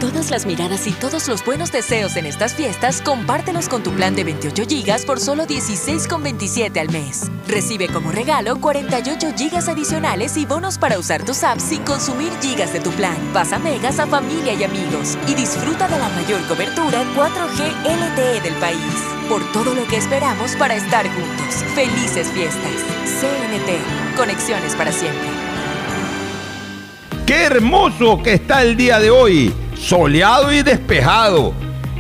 Todas las miradas y todos los buenos deseos en estas fiestas, compártelos con tu plan de 28 GB por solo 16,27 al mes. Recibe como regalo 48 GB adicionales y bonos para usar tus apps sin consumir gigas de tu plan. Pasa megas a familia y amigos y disfruta de la mayor cobertura 4G LTE del país. Por todo lo que esperamos para estar juntos. Felices fiestas. CNT. Conexiones para siempre. ¡Qué hermoso que está el día de hoy! Soleado y despejado.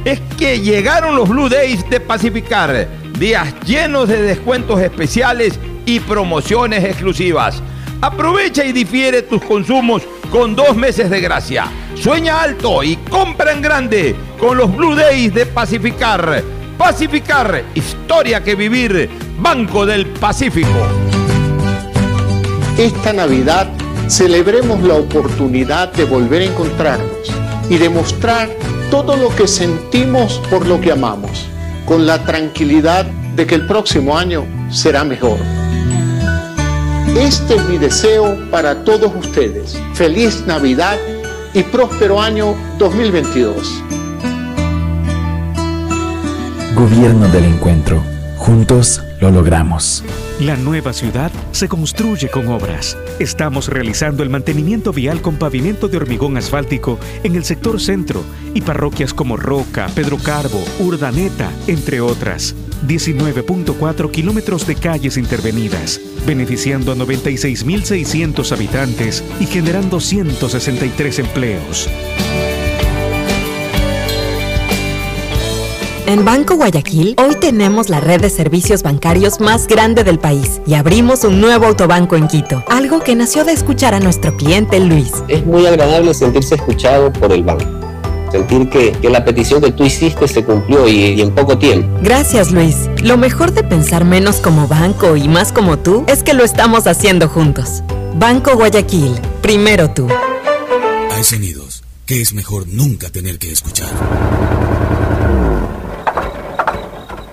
Es que llegaron los Blue Days de Pacificar. Días llenos de descuentos especiales y promociones exclusivas. Aprovecha y difiere tus consumos con dos meses de gracia. Sueña alto y compra en grande con los Blue Days de Pacificar. Pacificar, historia que vivir. Banco del Pacífico. Esta Navidad celebremos la oportunidad de volver a encontrarnos y demostrar todo lo que sentimos por lo que amamos, con la tranquilidad de que el próximo año será mejor. Este es mi deseo para todos ustedes. Feliz Navidad y próspero año 2022. Gobierno del Encuentro. Juntos lo logramos. La nueva ciudad se construye con obras. Estamos realizando el mantenimiento vial con pavimento de hormigón asfáltico en el sector centro y parroquias como Roca, Pedro Carbo, Urdaneta, entre otras. 19.4 kilómetros de calles intervenidas, beneficiando a 96.600 habitantes y generando 163 empleos. En Banco Guayaquil, hoy tenemos la red de servicios bancarios más grande del país y abrimos un nuevo autobanco en Quito, algo que nació de escuchar a nuestro cliente Luis. Es muy agradable sentirse escuchado por el banco. Sentir que, que la petición que tú hiciste se cumplió y, y en poco tiempo. Gracias Luis. Lo mejor de pensar menos como banco y más como tú es que lo estamos haciendo juntos. Banco Guayaquil, primero tú. Hay sonidos que es mejor nunca tener que escuchar.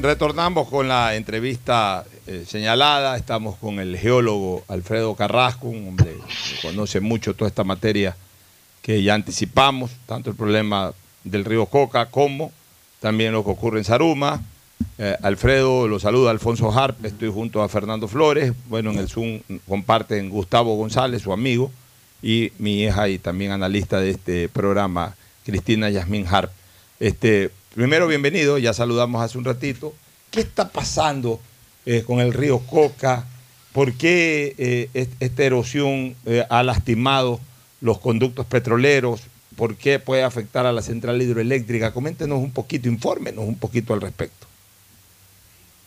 Retornamos con la entrevista eh, señalada. Estamos con el geólogo Alfredo Carrasco, un hombre que conoce mucho toda esta materia que ya anticipamos, tanto el problema del río Coca como también lo que ocurre en Saruma. Eh, Alfredo lo saluda Alfonso Harp, estoy junto a Fernando Flores. Bueno, en el Zoom comparten Gustavo González, su amigo, y mi hija y también analista de este programa, Cristina Yasmín Harp. Este, primero, bienvenido, ya saludamos hace un ratito. ¿Qué está pasando eh, con el río Coca? ¿Por qué eh, esta erosión eh, ha lastimado los conductos petroleros? ¿Por qué puede afectar a la central hidroeléctrica? Coméntenos un poquito, infórmenos un poquito al respecto.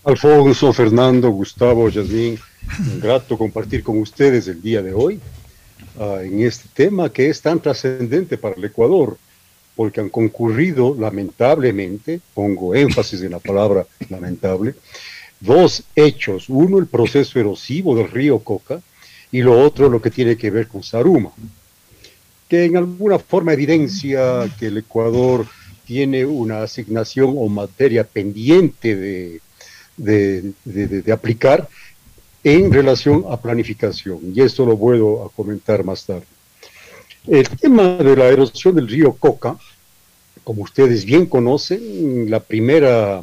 Alfonso, Fernando, Gustavo, Yasmín, grato compartir con ustedes el día de hoy uh, en este tema que es tan trascendente para el Ecuador, porque han concurrido lamentablemente, pongo énfasis en la palabra lamentable, dos hechos. Uno, el proceso erosivo del río Coca y lo otro, lo que tiene que ver con Saruma, que en alguna forma evidencia que el Ecuador tiene una asignación o materia pendiente de de, de, aplicar en relación a planificación. Y esto lo puedo a comentar más tarde. El tema de la erosión del río Coca, como ustedes bien conocen, la primera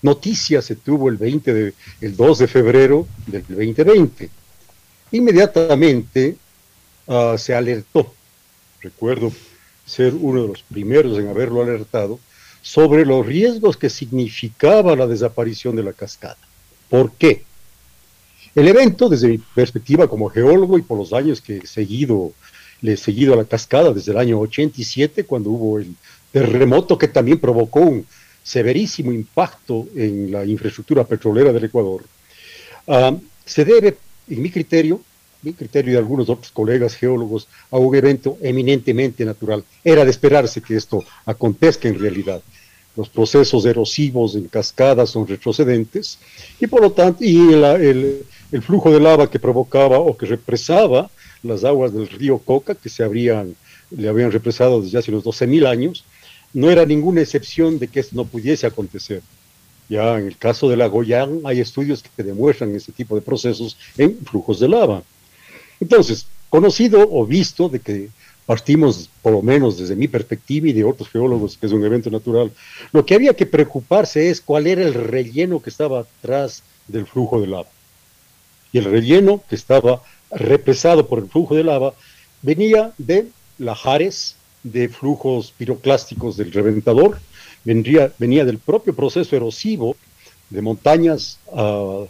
noticia se tuvo el, 20 de, el 2 de febrero del 2020. Inmediatamente uh, se alertó, recuerdo ser uno de los primeros en haberlo alertado, sobre los riesgos que significaba la desaparición de la cascada. ¿Por qué? El evento, desde mi perspectiva como geólogo y por los años que he seguido, le seguido a la cascada desde el año 87, cuando hubo el terremoto que también provocó un severísimo impacto en la infraestructura petrolera del Ecuador, uh, se debe, en mi criterio, mi criterio de algunos otros colegas geólogos, a un evento eminentemente natural. Era de esperarse que esto acontezca en realidad los procesos erosivos en cascadas son retrocedentes y por lo tanto y el, el, flujo de lava que provocaba o que represaba las aguas del río Coca que se habrían le habían represado desde hace unos 12.000 años no era ninguna excepción de que esto no pudiese acontecer ya en el caso de la Goyán hay estudios que demuestran ese tipo de procesos en flujos de lava entonces conocido o visto de que partimos, por lo menos desde mi perspectiva y de otros geólogos, que es un evento natural, lo que había que preocuparse es cuál era el relleno que estaba atrás del flujo de lava. Y el relleno que estaba represado por el flujo de lava venía de lajares, de flujos piroclásticos del reventador, vendría, venía del propio proceso erosivo de montañas uh,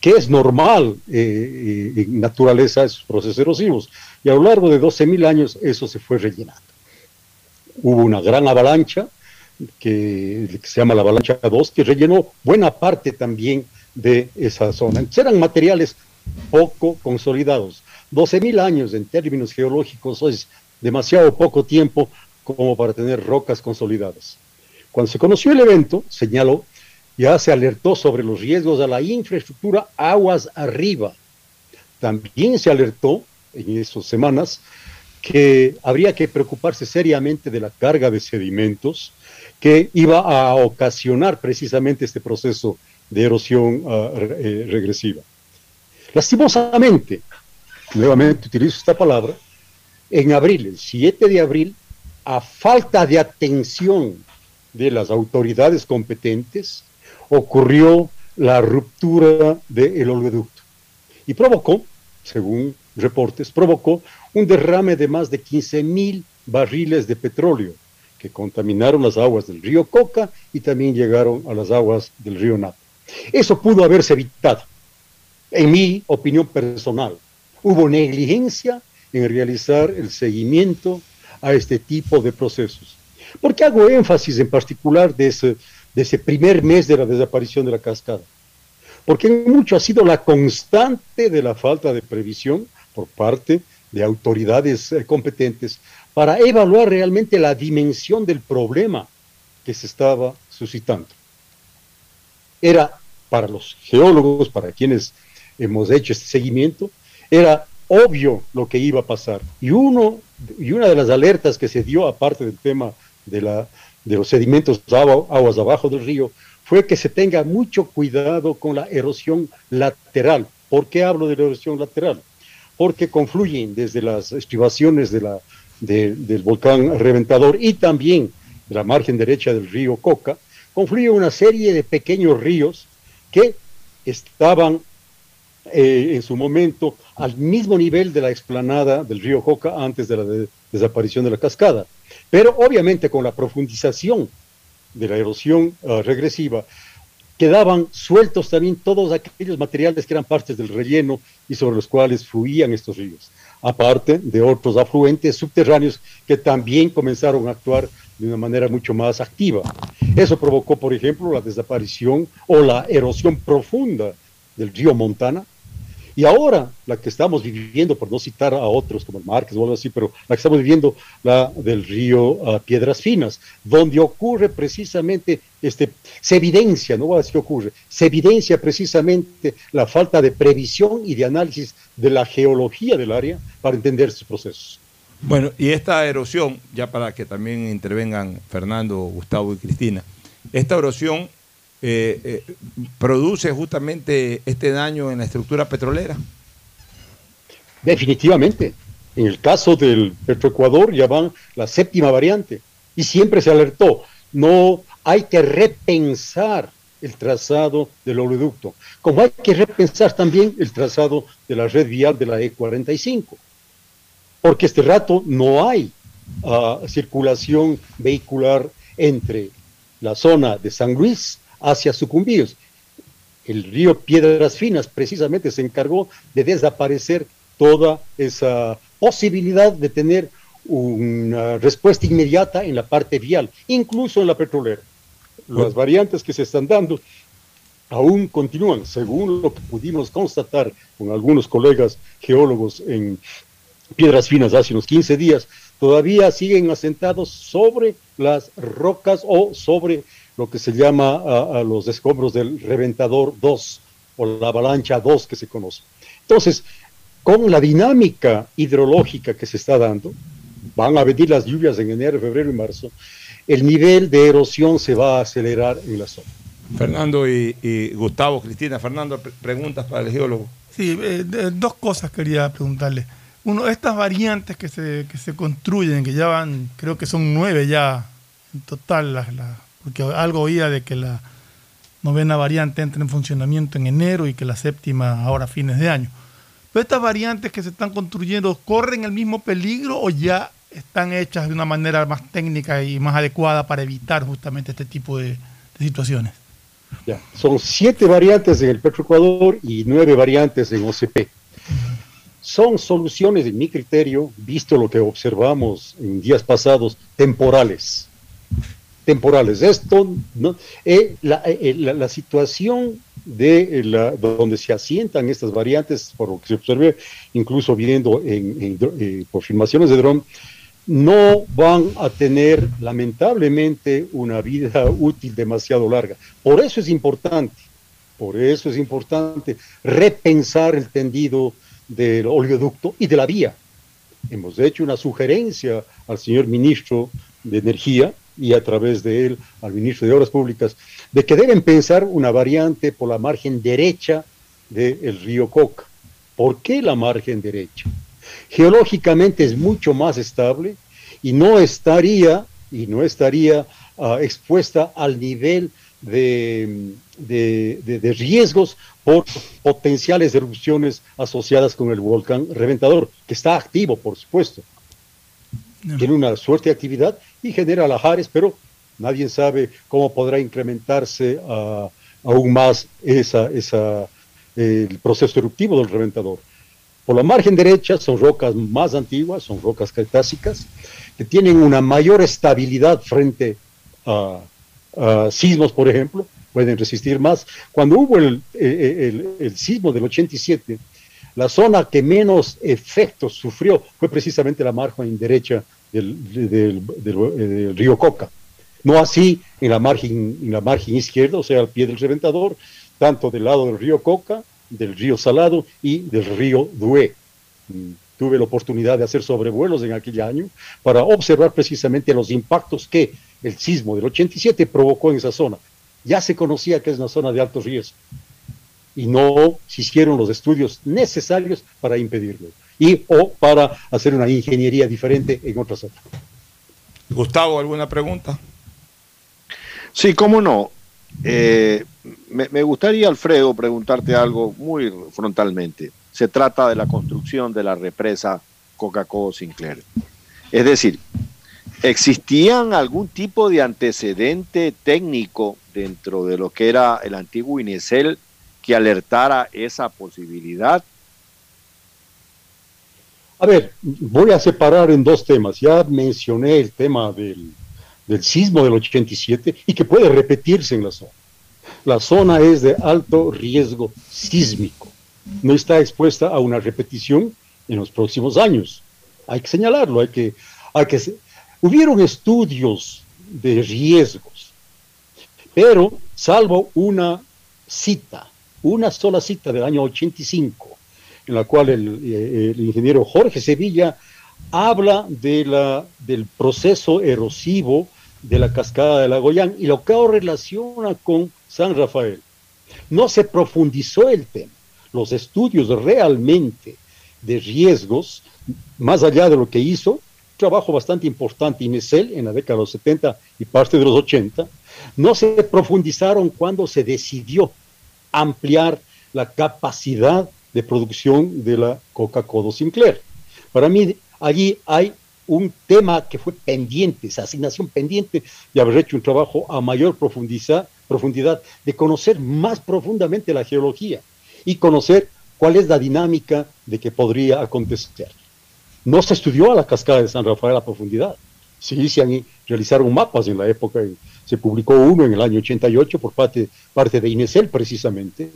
que es normal eh, eh, en naturaleza esos procesos erosivos. Y a lo largo de 12.000 años eso se fue rellenando. Hubo una gran avalancha, que, se llama la avalancha 2, que rellenó buena parte también de esa zona. Eran materiales poco consolidados. 12.000 años en términos geológicos es demasiado poco tiempo como para tener rocas consolidadas. Cuando se conoció el evento, señaló ya se alertó sobre los riesgos a la infraestructura aguas arriba. También se alertó en esas semanas que habría que preocuparse seriamente de la carga de sedimentos que iba a ocasionar precisamente este proceso de erosión uh, eh, regresiva. Lastimosamente, nuevamente utilizo esta palabra, en abril, el 7 de abril, a falta de atención de las autoridades competentes, ocurrió la ruptura del oleoducto. y provocó, según reportes, provocó un derrame de más de 15 mil barriles de petróleo que contaminaron las aguas del río Coca y también llegaron a las aguas del río Napo. Eso pudo haberse evitado. En mi opinión personal, hubo negligencia en realizar el seguimiento a este tipo de procesos. ¿Por qué hago énfasis en particular de ese, de ese primer mes de la desaparición de la cascada? Porque mucho ha sido la constante de la falta de previsión por parte de autoridades eh, competentes para evaluar realmente la dimensión del problema que se estaba suscitando. Era para los geólogos, para quienes hemos hecho este seguimiento, era obvio lo que iba a pasar. Y, uno, y una de las alertas que se dio, aparte del tema de, la, de los sedimentos aguas abajo del río, fue que se tenga mucho cuidado con la erosión lateral. ¿Por qué hablo de la erosión lateral? Porque confluyen desde las estribaciones de del volcán reventador y también de la margen derecha del río Coca, confluye una serie de pequeños ríos que estaban eh, en su momento al mismo nivel de la explanada del río Coca antes de la desaparición de la cascada. Pero obviamente con la profundización de la erosión ah, regresiva, quedaban sueltos también todos aquellos materiales que eran partes del relleno y sobre los cuales fluían estos ríos aparte de otros afluentes subterráneos que también comenzaron a actuar de una manera mucho más activa. Eso provocó, por ejemplo, la desaparición o la erosión profunda del río Montana, y ahora, la que estamos viviendo, por no citar a otros como el Márquez o algo así, pero la que estamos viviendo, la del río ah, Piedras Finas, donde ocurre precisamente, este, se evidencia, no voy a decir ocurre, se evidencia precisamente la falta de previsión y de análisis de la geología del área para entender estos procesos. Bueno, y esta erosión, ya para que también intervengan Fernando, Gustavo y Cristina, esta erosión eh, eh, produce justamente este daño en la estructura petrolera? Definitivamente. En el caso del Petroecuador ya van la séptima variante y siempre se alertó, no hay que repensar el trazado del oleoducto, como hay que repensar también el trazado de la red vial de la E45, porque este rato no hay ah, circulación vehicular entre la zona de San Luis hacia sucumbíos. El río Piedras Finas precisamente se encargó de desaparecer toda esa posibilidad de tener una respuesta inmediata en la parte vial, incluso en la petrolera. Las variantes que se están dando aún continúan, según lo que pudimos constatar con algunos colegas geólogos en Piedras Finas hace unos 15 días, todavía siguen asentados sobre las rocas o sobre lo que se llama a, los escombros del Reventador 2 o la avalancha 2 que se conoce. Entonces, con la dinámica hidrológica que se está dando, van a venir las lluvias en enero, febrero y marzo, el nivel de erosión se va a acelerar en la zona. Fernando y, Gustavo, Cristina, Fernando, preguntas para el geólogo. Sí, eh, dos cosas quería preguntarle. Uno, estas variantes que se, que se construyen, que ya van, creo que son nueve ya en total las, las porque algo oía de que la novena variante entra en funcionamiento en enero y que la séptima ahora a fines de año. Pero estas variantes que se están construyendo, ¿corren el mismo peligro o ya están hechas de una manera más técnica y más adecuada para evitar justamente este tipo de, situaciones? Ya, son siete variantes en el Petroecuador y nueve variantes en OCP. Son soluciones, en mi criterio, visto lo que observamos en días pasados, temporales temporales. Esto, ¿no? Eh, eh, eh, la, situación de la, donde se asientan estas variantes, por lo que se observe, incluso viendo en, por filmaciones de dron, no van a tener lamentablemente una vida útil demasiado larga. Por eso es importante, por eso es importante repensar el tendido del oleoducto y de la vía. Hemos hecho una sugerencia al señor ministro de Energía y a través de él al ministro de Obras Públicas, de que deben pensar una variante por la margen derecha del río Coca. ¿Por qué la margen derecha? Geológicamente es mucho más estable y no estaría, y no estaría ah, expuesta al nivel de, de, de- de riesgos por potenciales erupciones asociadas con el volcán reventador, que está activo, por supuesto. Tiene una suerte de actividad y genera lajares, pero nadie sabe cómo podrá incrementarse ah, aún más esa, esa, el proceso eruptivo del reventador. Por la margen derecha son rocas más antiguas, son rocas cretásicas, que tienen una mayor estabilidad frente a, a sismos, por ejemplo, pueden resistir más. Cuando hubo el, el- el- el sismo del 87, la zona que menos efectos sufrió fue precisamente la margen derecha del, río Coca. No así en la, margen, en la margen izquierda, o sea, al pie del reventador, tanto del lado del río Coca, del río Salado y del río Dué. Mm, Tuve la oportunidad de hacer sobrevuelos en aquel año para observar precisamente los impactos que el sismo del 87 provocó en esa zona. Ya se conocía que es una zona de alto riesgo y no se hicieron los estudios necesarios para impedirlo y o para hacer una ingeniería diferente en otras zonas. Gustavo, ¿alguna pregunta? Sí, cómo no. Eh, me, me gustaría, Alfredo, preguntarte algo muy frontalmente. Se trata de la construcción de la represa Coca-Cola Sinclair. Es decir, ¿existían algún tipo de antecedente técnico dentro de lo que era el antiguo INESEL que alertara esa posibilidad? A ver, voy a separar en dos temas. Ya mencioné el tema del, del sismo del 87 y que puede repetirse en la zona. La zona es de alto riesgo sísmico. No está expuesta a una repetición en los próximos años. Hay que señalarlo, hay que, hay que hubieron estudios de riesgos, pero salvo una cita, una sola cita del año 85, en la cual el, eh, el ingeniero Jorge Sevilla habla de la, del proceso erosivo de la cascada de la Goyán y lo que relaciona con San Rafael. No se profundizó el tema. Los estudios realmente de riesgos, más allá de lo que hizo, trabajo bastante importante Inesel en la década de los 70 y parte de los 80, no se profundizaron cuando se decidió ampliar la capacidad de producción de la Coca-Cola Sinclair. Para mí, allí hay un tema que fue pendiente, esa asignación pendiente de haber hecho un trabajo a mayor profundiza- profundidad, de conocer más profundamente la geología y conocer cuál es la dinámica de que podría acontecer. No se estudió a la cascada de San Rafael a profundidad. Sí, se han- realizaron mapas en la época, se publicó uno en el año 88 por parte, parte de Inesel precisamente,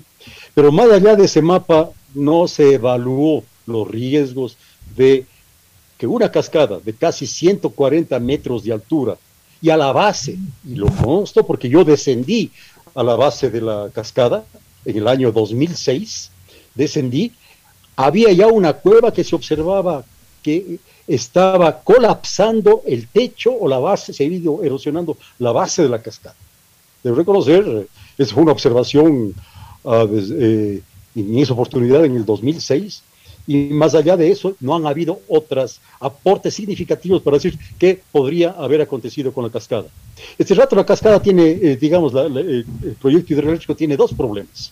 pero más allá de ese mapa no se evaluó los riesgos de que una cascada de casi 140 metros de altura y a la base, y lo consto porque yo descendí a la base de la cascada en el año 2006, descendí, había ya una cueva que se observaba que estaba colapsando el techo o la base, se ha ido erosionando la base de la cascada. Debo reconocer, esa fue una observación ah, des- eh, en esa oportunidad en el 2006, y más allá de eso, no han habido otros aportes significativos para decir qué podría haber acontecido con la cascada. Este rato la cascada tiene, eh, digamos, la- la- eh, el proyecto hidroeléctrico tiene dos problemas.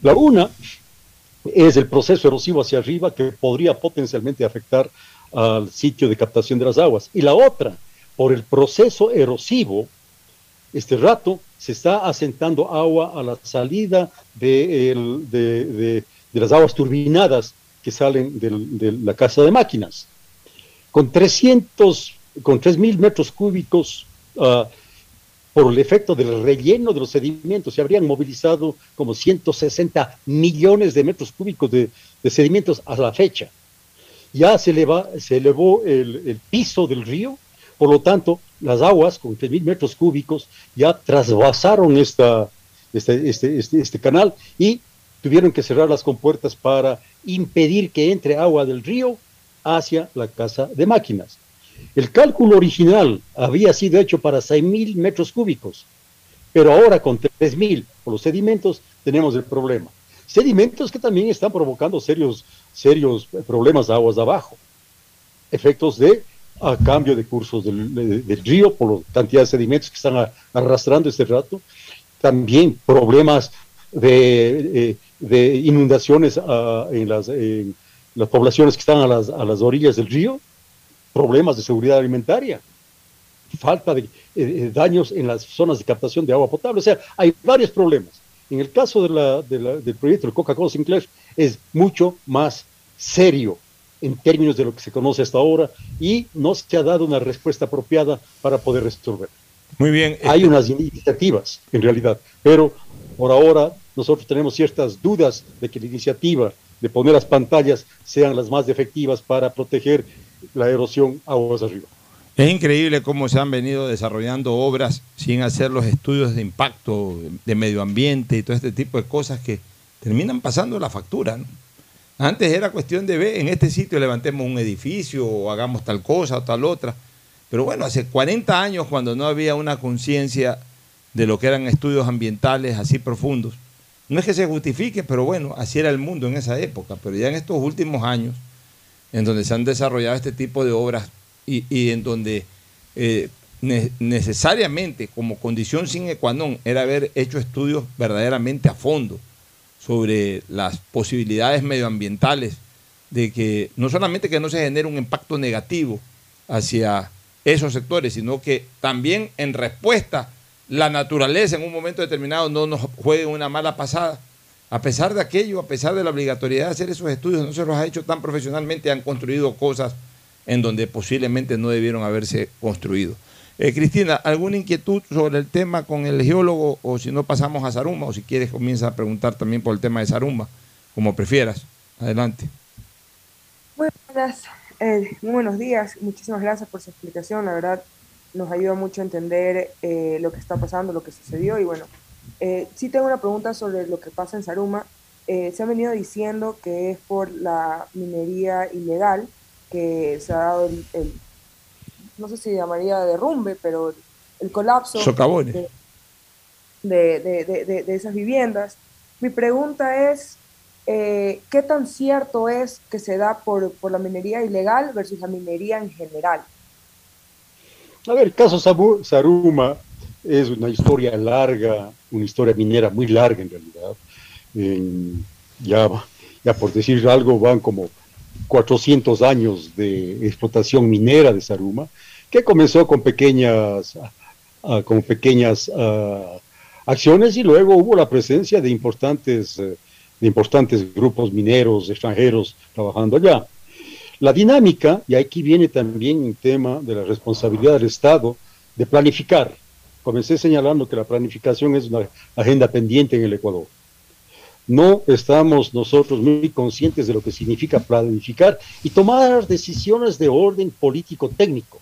La una es el proceso erosivo hacia arriba que podría potencialmente afectar al sitio de captación de las aguas. Y la otra, por el proceso erosivo, este rato se está asentando agua a la salida de, de- las aguas turbinadas que salen de la casa de máquinas. Con 300, con 3.000 metros cúbicos ah, por el efecto del relleno de los sedimentos, se habrían movilizado como 160 millones de metros cúbicos de, de sedimentos a la fecha. Ya se, elevó el, piso del río, por lo tanto, las aguas con 3.000 metros cúbicos ya trasvasaron este, este, este, este canal y tuvieron que cerrar las compuertas para impedir que entre agua del río hacia la casa de máquinas. El cálculo original había sido hecho para 6.000 metros cúbicos, pero ahora con 3.000 por los sedimentos tenemos el problema. Sedimentos que también están provocando serios, serios problemas de aguas de abajo. Efectos de cambio de cursos del, de- del río por la cantidad de sedimentos que están arrastrando este rato también problemas de, eh, inundaciones ah, en, las, las poblaciones que están a las, orillas del río, problemas de seguridad alimentaria, falta de eh, daños en las zonas de captación de agua potable. O sea, hay varios problemas. En el caso de la, de la, del proyecto de Coca-Cola Sinclair es mucho más serio en términos de lo que se conoce hasta ahora y no se ha dado una respuesta apropiada para poder resolver. Muy bien. Hay este- unas iniciativas, en realidad, pero por ahora nosotros tenemos ciertas dudas de que la iniciativa de poner las pantallas sean las más efectivas para proteger la erosión aguas arriba. Es increíble cómo se han venido desarrollando obras sin hacer los estudios de impacto de medio ambiente y todo este tipo de cosas que terminan pasando la factura. ¿no? Antes era cuestión de ver, en este sitio levantemos un edificio o hagamos tal cosa o tal otra. Pero bueno, hace 40 años cuando no había una conciencia de lo que eran estudios ambientales así profundos, no es que se justifique, pero bueno, así era el mundo en esa época. Pero ya en estos últimos años, en donde se han desarrollado este tipo de obras y, en donde eh, ne- necesariamente como condición sine qua non era haber hecho estudios verdaderamente a fondo sobre las posibilidades medioambientales de que no solamente que no se genere un impacto negativo hacia esos sectores, sino que también en respuesta la naturaleza en un momento determinado no nos juegue una mala pasada. A pesar de aquello, a pesar de la obligatoriedad de hacer esos estudios, no se los ha hecho tan profesionalmente, han construido cosas en donde posiblemente no debieron haberse construido. Eh, Cristina, ¿alguna inquietud sobre el tema con el geólogo o si no pasamos a Saruma o si quieres comienza a preguntar también por el tema de Saruma, como prefieras? Adelante. Buenas, eh, buenos días. Muchísimas gracias por su explicación. La verdad, nos ayuda mucho a entender eh, lo que está pasando, lo que sucedió. Y bueno, eh, sí tengo una pregunta sobre lo que pasa en Saruma. Eh, se ha venido diciendo que es por la minería ilegal que se ha dado el, el- no sé si llamaría derrumbe, pero el colapso Socavones. de, de- de- de- esas viviendas. Mi pregunta es, eh, ¿qué tan cierto es que se da por, por la minería ilegal versus la minería en general? A ver, el caso Saruma es una historia larga, una historia minera muy larga en realidad. En- ya, ya por decir algo, van como 400 años de explotación minera de Saruma, que comenzó con pequeñas, ah, con pequeñas ah, acciones y luego hubo la presencia de importantes, eh, de importantes grupos mineros extranjeros trabajando allá. La dinámica, y aquí viene también un tema de la responsabilidad del Estado de planificar. Comencé señalando que la planificación es una agenda pendiente en el Ecuador. No estamos nosotros muy conscientes de lo que significa planificar y tomar decisiones de orden político-técnico.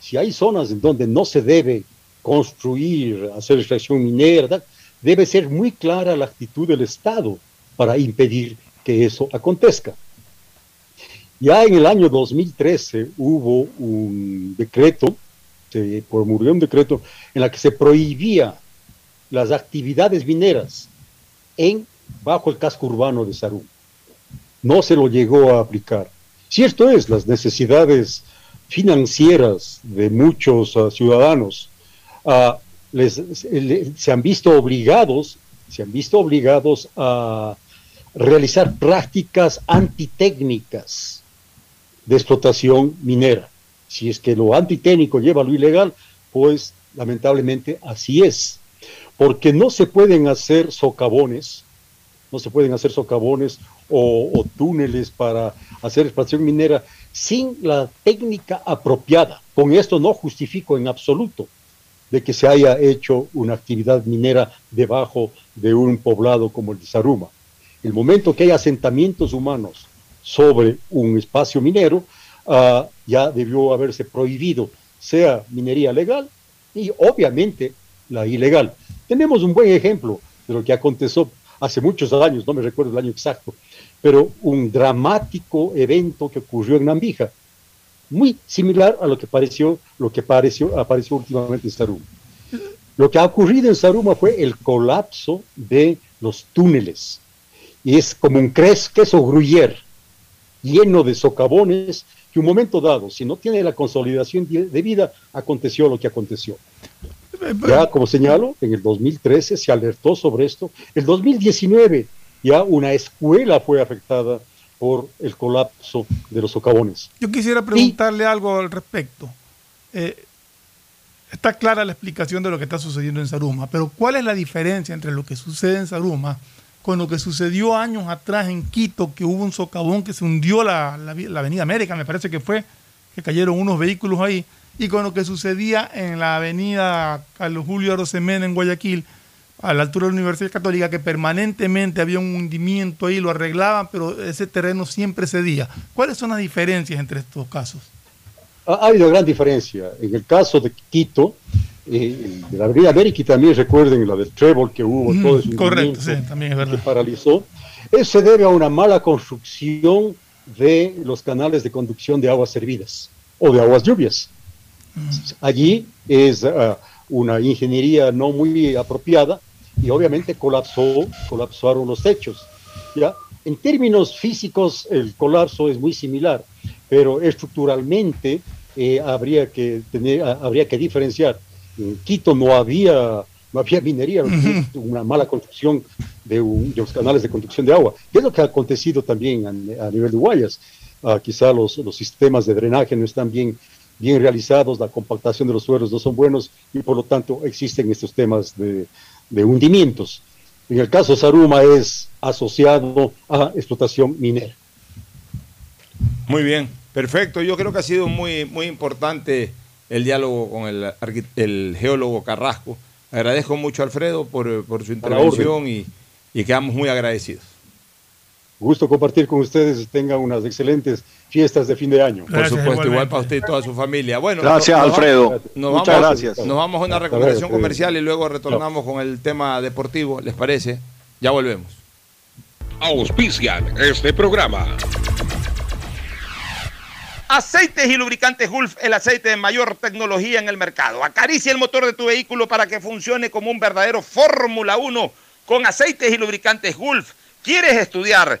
Si hay zonas en donde no se debe construir, hacer extracción minera, debe ser muy clara la actitud del Estado para impedir que eso acontezca. Ya en el año 2013 hubo un decreto, se promulgó un decreto en la que se prohibía las actividades mineras en bajo el casco urbano de Sarú. No se lo llegó a aplicar. Cierto es, las necesidades financieras de muchos ah, ciudadanos ah, se han visto obligados, se han visto obligados a realizar prácticas antitécnicas de explotación minera. Si es que lo antitécnico lleva a lo ilegal, pues lamentablemente así es. Porque no se pueden hacer socavones, no se pueden hacer socavones o, túneles para hacer explotación minera sin la técnica apropiada. Con esto no justifico en absoluto de que se haya hecho una actividad minera debajo de un poblado como el de Saruma. El momento que hay asentamientos humanos sobre un espacio minero, ah, ya debió haberse prohibido, sea minería legal y obviamente la ilegal. Tenemos un buen ejemplo de lo que aconteció hace muchos años, no me recuerdo el año exacto, pero un dramático evento que ocurrió en Nambija, muy similar a lo que pareció, lo que pareció, apareció últimamente en Saruma. Lo que ha ocurrido en Saruma fue el colapso de los túneles. Y es como un cres- queso gruyere, lleno de socavones, que un momento dado, si no tiene la consolidación de- debida, aconteció lo que aconteció. Ya, como señalo, en el 2013 se alertó sobre esto. El 2019 ya una escuela fue afectada por el colapso de los socavones. Yo quisiera preguntarle algo al respecto. Eh, está clara la explicación de lo que está sucediendo en Saruma, pero ¿cuál es la diferencia entre lo que sucede en Saruma con lo que sucedió años atrás en Quito, que hubo un socavón que se hundió la, la Avenida América, me parece que fue, que cayeron unos vehículos ahí? Y con lo que sucedía en la avenida Carlos Julio Arosemena en Guayaquil, a la altura de la Universidad Católica, que permanentemente había un hundimiento ahí, lo arreglaban, pero ese terreno siempre cedía. ¿Cuáles son las diferencias entre estos casos? Ha habido gran diferencia. En el caso de Quito, eh, de la Avenida América, y también recuerden la del Trébol que hubo, todo ese Correcto, sí, también es verdad. que paralizó, se debe a una mala construcción de los canales de conducción de aguas servidas o de aguas lluvias. Allí es ah, una ingeniería no muy apropiada y obviamente colapsó, colapsaron los techos. ¿ya? En términos físicos el colapso es muy similar, pero estructuralmente eh, habría, que tener, habría que diferenciar. En Quito no había, no había minería, una mala construcción de, los canales de conducción de agua. ¿Qué es lo que ha acontecido también a, nivel de Guayas? Ah, quizá los, los sistemas de drenaje no están bien bien realizados, la compactación de los suelos no son buenos y por lo tanto existen estos temas de, hundimientos. En el caso Saruma es asociado a explotación minera. Muy bien, perfecto. Yo creo que ha sido muy, muy importante el diálogo con el, el geólogo Carrasco. Agradezco mucho a Alfredo por, su intervención y, y quedamos muy agradecidos. Gusto compartir con ustedes. Tengan unas excelentes fiestas de fin de año. Por supuesto, igual para usted y toda su familia. Bueno, gracias, Alfredo. Muchas vamos, gracias. Nos vamos a una recomendación comercial y luego retornamos con el tema deportivo. ¿Les parece? Ya volvemos. Auspician este programa. Aceites y lubricantes Gulf, el aceite de mayor tecnología en el mercado. Acaricia el motor de tu vehículo para que funcione como un verdadero Fórmula 1 con aceites y lubricantes Gulf. ¿Quieres estudiar?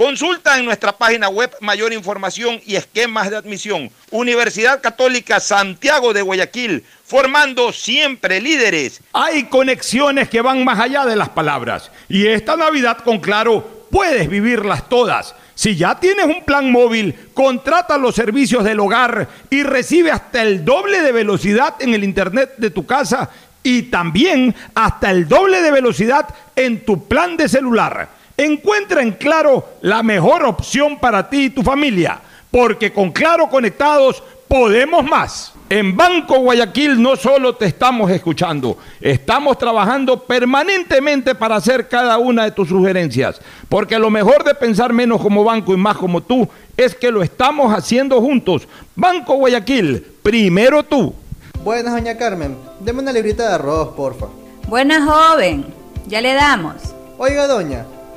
Consulta en nuestra página web mayor información y esquemas de admisión. Universidad Católica Santiago de Guayaquil, formando siempre líderes. Hay conexiones que van más allá de las palabras y esta Navidad con Claro puedes vivirlas todas. Si ya tienes un plan móvil, contrata los servicios del hogar y recibe hasta el doble de velocidad en el internet de tu casa y también hasta el doble de velocidad en tu plan de celular. Encuentra en Claro la mejor opción para ti y tu familia, porque con Claro conectados podemos más. En Banco Guayaquil no solo te estamos escuchando, estamos trabajando permanentemente para hacer cada una de tus sugerencias, porque lo mejor de pensar menos como banco y más como tú es que lo estamos haciendo juntos. Banco Guayaquil, primero tú. Buenas, doña Carmen. Deme una librita de arroz, porfa. Buenas, joven. Ya le damos. Oiga, doña,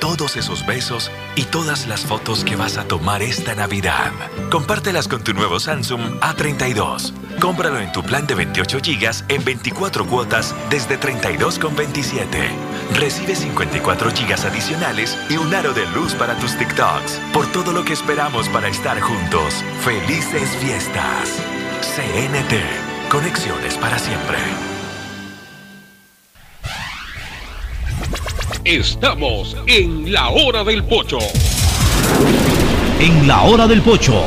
todos esos besos y todas las fotos que vas a tomar esta Navidad. Compártelas con tu nuevo Samsung A32. Cómpralo en tu plan de 28 GB en 24 cuotas desde 32,27. Recibe 54 GB adicionales y un aro de luz para tus TikToks. Por todo lo que esperamos para estar juntos. Felices fiestas. CNT. Conexiones para siempre. Estamos en la hora del pocho. En la hora del pocho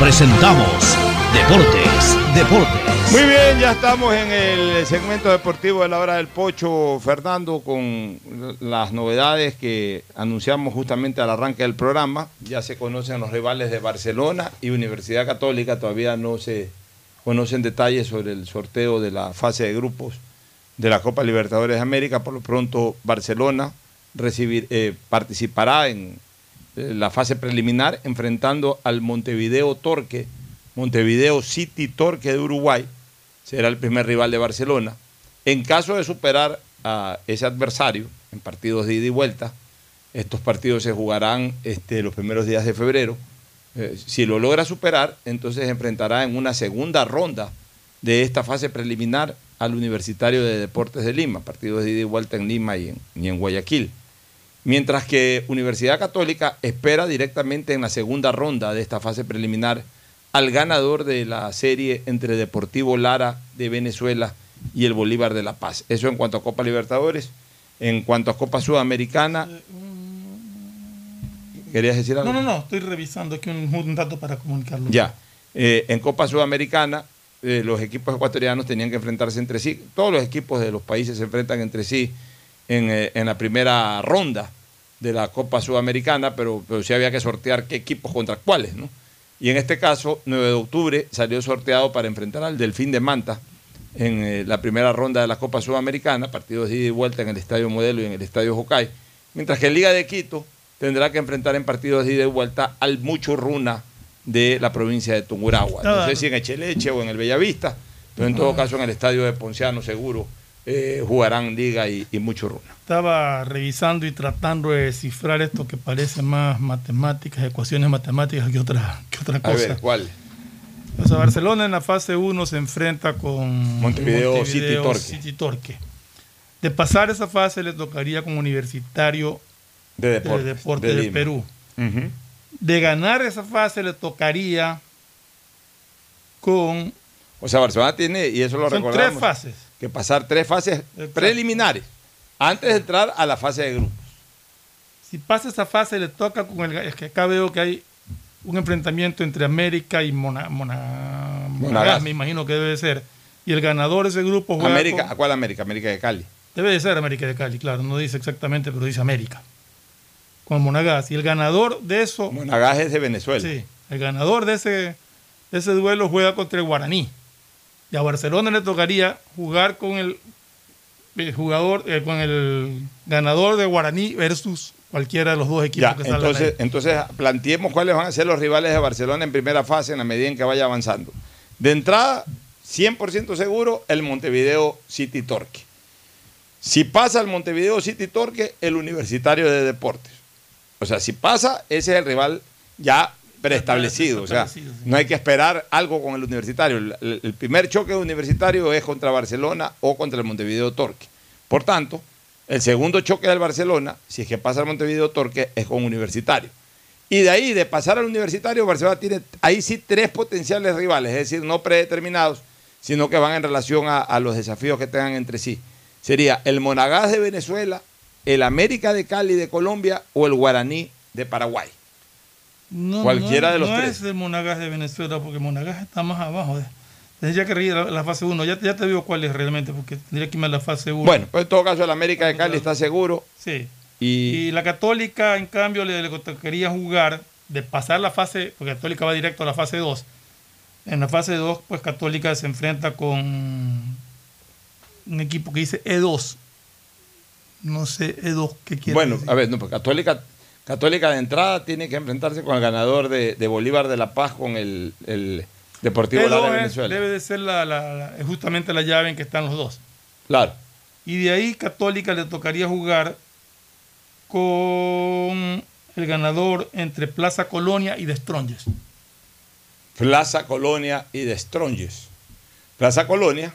presentamos Deportes, Deportes. Muy bien, ya estamos en el segmento deportivo de la hora del pocho, Fernando, con las novedades que anunciamos justamente al arranque del programa. Ya se conocen los rivales de Barcelona y Universidad Católica, todavía no se conocen detalles sobre el sorteo de la fase de grupos de la Copa Libertadores de América. Por lo pronto, Barcelona recibir, eh, participará en eh, la fase preliminar enfrentando al Montevideo Torque, Montevideo City Torque de Uruguay será el primer rival de Barcelona. En caso de superar a ese adversario en partidos de ida y vuelta, estos partidos se jugarán este, los primeros días de febrero. Eh, si lo logra superar, entonces enfrentará en una segunda ronda de esta fase preliminar al Universitario de Deportes de Lima, partidos de ida y vuelta en Lima y en, y en Guayaquil. Mientras que Universidad Católica espera directamente en la segunda ronda de esta fase preliminar al ganador de la serie entre Deportivo Lara de Venezuela y el Bolívar de La Paz. Eso en cuanto a Copa Libertadores. En cuanto a Copa Sudamericana. ¿Querías decir algo? No, no, no, estoy revisando aquí un, un dato para comunicarlo. Ya. Eh, en Copa Sudamericana, eh, los equipos ecuatorianos tenían que enfrentarse entre sí. Todos los equipos de los países se enfrentan entre sí en, eh, la primera ronda de la Copa Sudamericana, pero, sí había que sortear qué equipos contra cuáles, ¿no? Y en este caso, 9 de octubre salió sorteado para enfrentar al Delfín de Manta en eh, la primera ronda de la Copa Sudamericana, partidos de ida y vuelta en el Estadio Modelo y en el Estadio Jocay, mientras que Liga de Quito tendrá que enfrentar en partidos de ida y vuelta al Mucho Runa de la provincia de Tungurahua. No sé si en Echeleche o en el Bellavista, pero en todo caso en el Estadio de Ponciano seguro eh, jugarán Liga y, y Mucho Runa. Estaba revisando y tratando de descifrar esto que parece más matemáticas, ecuaciones matemáticas que otra, que otra A cosa. ver, ¿cuál? O sea, Barcelona en la fase 1 se enfrenta con Montevideo City Torque. City Torque. De pasar esa fase le tocaría con Universitario De Deportes, Deporte de. Perú. Ujú. De ganar esa fase le tocaría con... O sea, Barcelona tiene, y eso lo Son recordamos, tres fases. que pasar tres fases preliminares antes de entrar a la fase de grupos. Si pasa esa fase le toca con el... Es que acá veo que hay un enfrentamiento entre América y Mona, Mona- Monagas, me imagino que debe ser. Y el ganador de ese grupo juega América, con- ¿A cuál América? América de Cali. Debe de ser América de Cali, claro, no dice exactamente, pero dice América. Con Monagas. Y el ganador de eso. Monagas es de Venezuela. Sí, el ganador de ese, de ese duelo juega contra el Guaraní. Y a Barcelona le tocaría jugar con el, el jugador, eh, con el ganador de Guaraní versus cualquiera de los dos equipos Ya, que entonces, entonces planteemos cuáles van a ser los rivales de Barcelona en primera fase en la medida en que vaya avanzando. De entrada, 100% seguro, el Montevideo City Torque. Si pasa el Montevideo City Torque, el Universitario de Deportes. O sea, si pasa, ese es el rival ya preestablecido. O sea, no hay que esperar algo con el Universitario. El, primer choque universitario es contra Barcelona o contra el Montevideo Torque. Por tanto, el segundo choque del Barcelona, si es que pasa al Montevideo Torque, es con Universitario. Y de ahí, de pasar al Universitario, Barcelona tiene ahí sí tres potenciales rivales, es decir, no predeterminados, sino que van en relación a, a los desafíos que tengan entre sí. Sería el Monagas de Venezuela, el América de Cali de Colombia o el Guaraní de Paraguay. No, cualquiera no- de los no tres. es el Monagas de Venezuela, porque Monagas está más abajo. Tendría que reír la, la fase 1. Ya, ya te digo cuál es realmente, porque tendría que irme a la fase 1. Bueno, pues en todo caso el América de Cali está seguro. Sí. Y, Y la Católica, en cambio, le, le tocaría jugar de pasar la fase, porque Católica va directo a la fase 2. En la fase 2, pues Católica se enfrenta con un equipo que dice E2. No sé, E2, ¿qué quiere bueno, decir? a ver, no, pues Católica, Católica de entrada tiene que enfrentarse con el ganador de, de Bolívar de La Paz con el, el Deportivo E2 Lara de es- Venezuela. debe de ser la, la- justamente la llave en que están los dos. Claro. Y de ahí Católica le tocaría jugar con el ganador entre Plaza Colonia y Destronges. Plaza Colonia y de Stronges. Plaza Colonia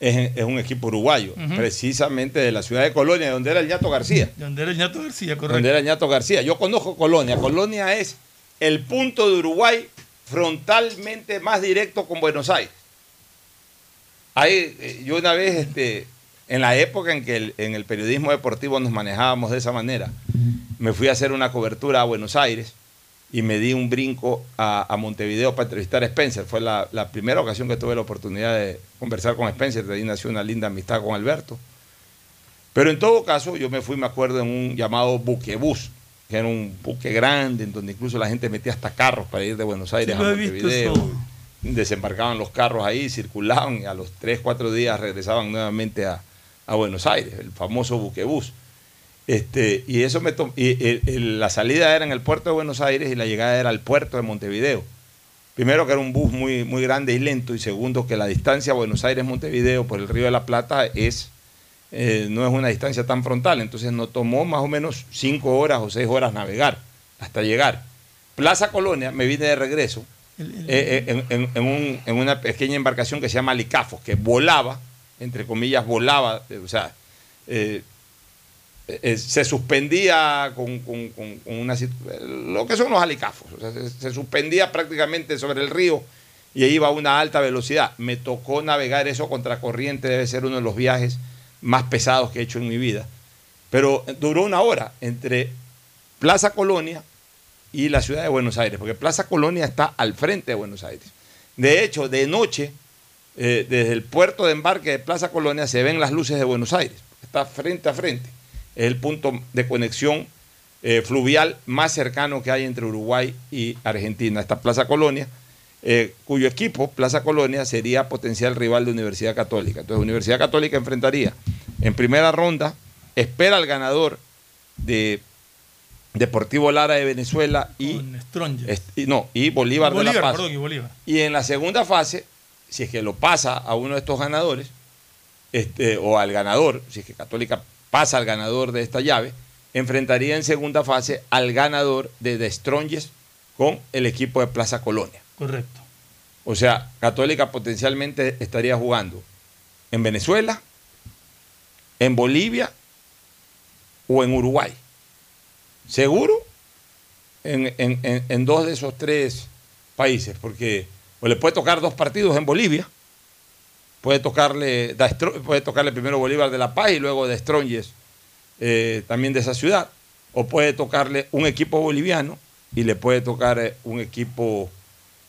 es, es un equipo uruguayo, precisamente de la ciudad de Colonia, donde era el Ñato García. De donde era el Ñato García, correcto. Donde era el Ñato García. Yo conozco Colonia. Colonia es el punto de Uruguay frontalmente más directo con Buenos Aires. Ahí, eh, yo una vez, este, en la época en que el- en el periodismo deportivo nos manejábamos de esa manera, me fui a hacer una cobertura a Buenos Aires y me di un brinco a, a Montevideo para entrevistar a Spencer. Fue la, la primera ocasión que tuve la oportunidad de conversar con Spencer, de ahí nació una linda amistad con Alberto. Pero en todo caso, yo me fui, me acuerdo, en un llamado buquebús, que era un buque grande, en donde incluso la gente metía hasta carros para ir de Buenos Aires Sí, a Montevideo. Desembarcaban los carros ahí, circulaban y a los 3, 4 días regresaban nuevamente a, a Buenos Aires, el famoso buquebús. Este, y eso me y, el- la salida era en el puerto de Buenos Aires y la llegada era al puerto de Montevideo. Primero que era un bus muy, muy grande y lento, y segundo que la distancia Buenos Aires-Montevideo por el Río de la Plata es, eh, no es una distancia tan frontal, entonces nos tomó más o menos cinco horas o seis horas navegar hasta llegar. Plaza Colonia, me vine de regreso eh, eh, en, en- un- en una pequeña embarcación que se llama Alicafos, que volaba, entre comillas, volaba, o sea, eh, eh, se suspendía con, con- con- una lo que son los alicafos, se suspendía prácticamente sobre el río y iba a una alta velocidad. Me tocó navegar eso contracorriente, debe ser uno de los viajes más pesados que he hecho en mi vida. Pero duró una hora entre Plaza Colonia y la ciudad de Buenos Aires, porque Plaza Colonia está al frente de Buenos Aires. De hecho, de noche, eh, desde el puerto de embarque de Plaza Colonia se ven las luces de Buenos Aires, está frente a frente. Es el punto de conexión eh, fluvial más cercano que hay entre Uruguay y Argentina, esta Plaza Colonia, eh, cuyo equipo, Plaza Colonia, sería potencial rival de Universidad Católica. Entonces, Universidad Católica enfrentaría en primera ronda, espera al ganador de Deportivo Lara de Venezuela y, no, y Bolívar, de La Bolívar, Paz. perdón, y Bolívar. Y en la segunda fase, si es que lo pasa a uno de estos ganadores, este, o al ganador, si es que Católica pasa al ganador de esta llave, enfrentaría en segunda fase al ganador de The Strongest con el equipo de Plaza Colonia. Correcto. O sea, Católica potencialmente estaría jugando en Venezuela, en Bolivia o en Uruguay. Seguro en, en- en- en dos de esos tres países, porque o le puede tocar dos partidos en Bolivia, puede tocarle, Da puede tocarle primero Bolívar de La Paz y luego de Strongest eh, también de esa ciudad, o puede tocarle un equipo boliviano y le puede tocar eh, un equipo,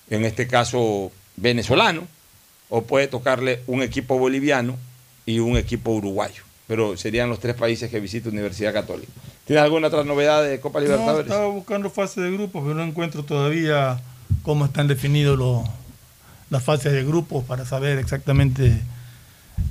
en este caso venezolano, o puede tocarle un equipo boliviano y un equipo uruguayo. Pero serían los tres países que visita Universidad Católica. ¿Tienes alguna otra novedad de Copa No, Libertadores? estaba buscando fase de grupos, pero no encuentro todavía cómo están definidos los, las fases de grupos para saber exactamente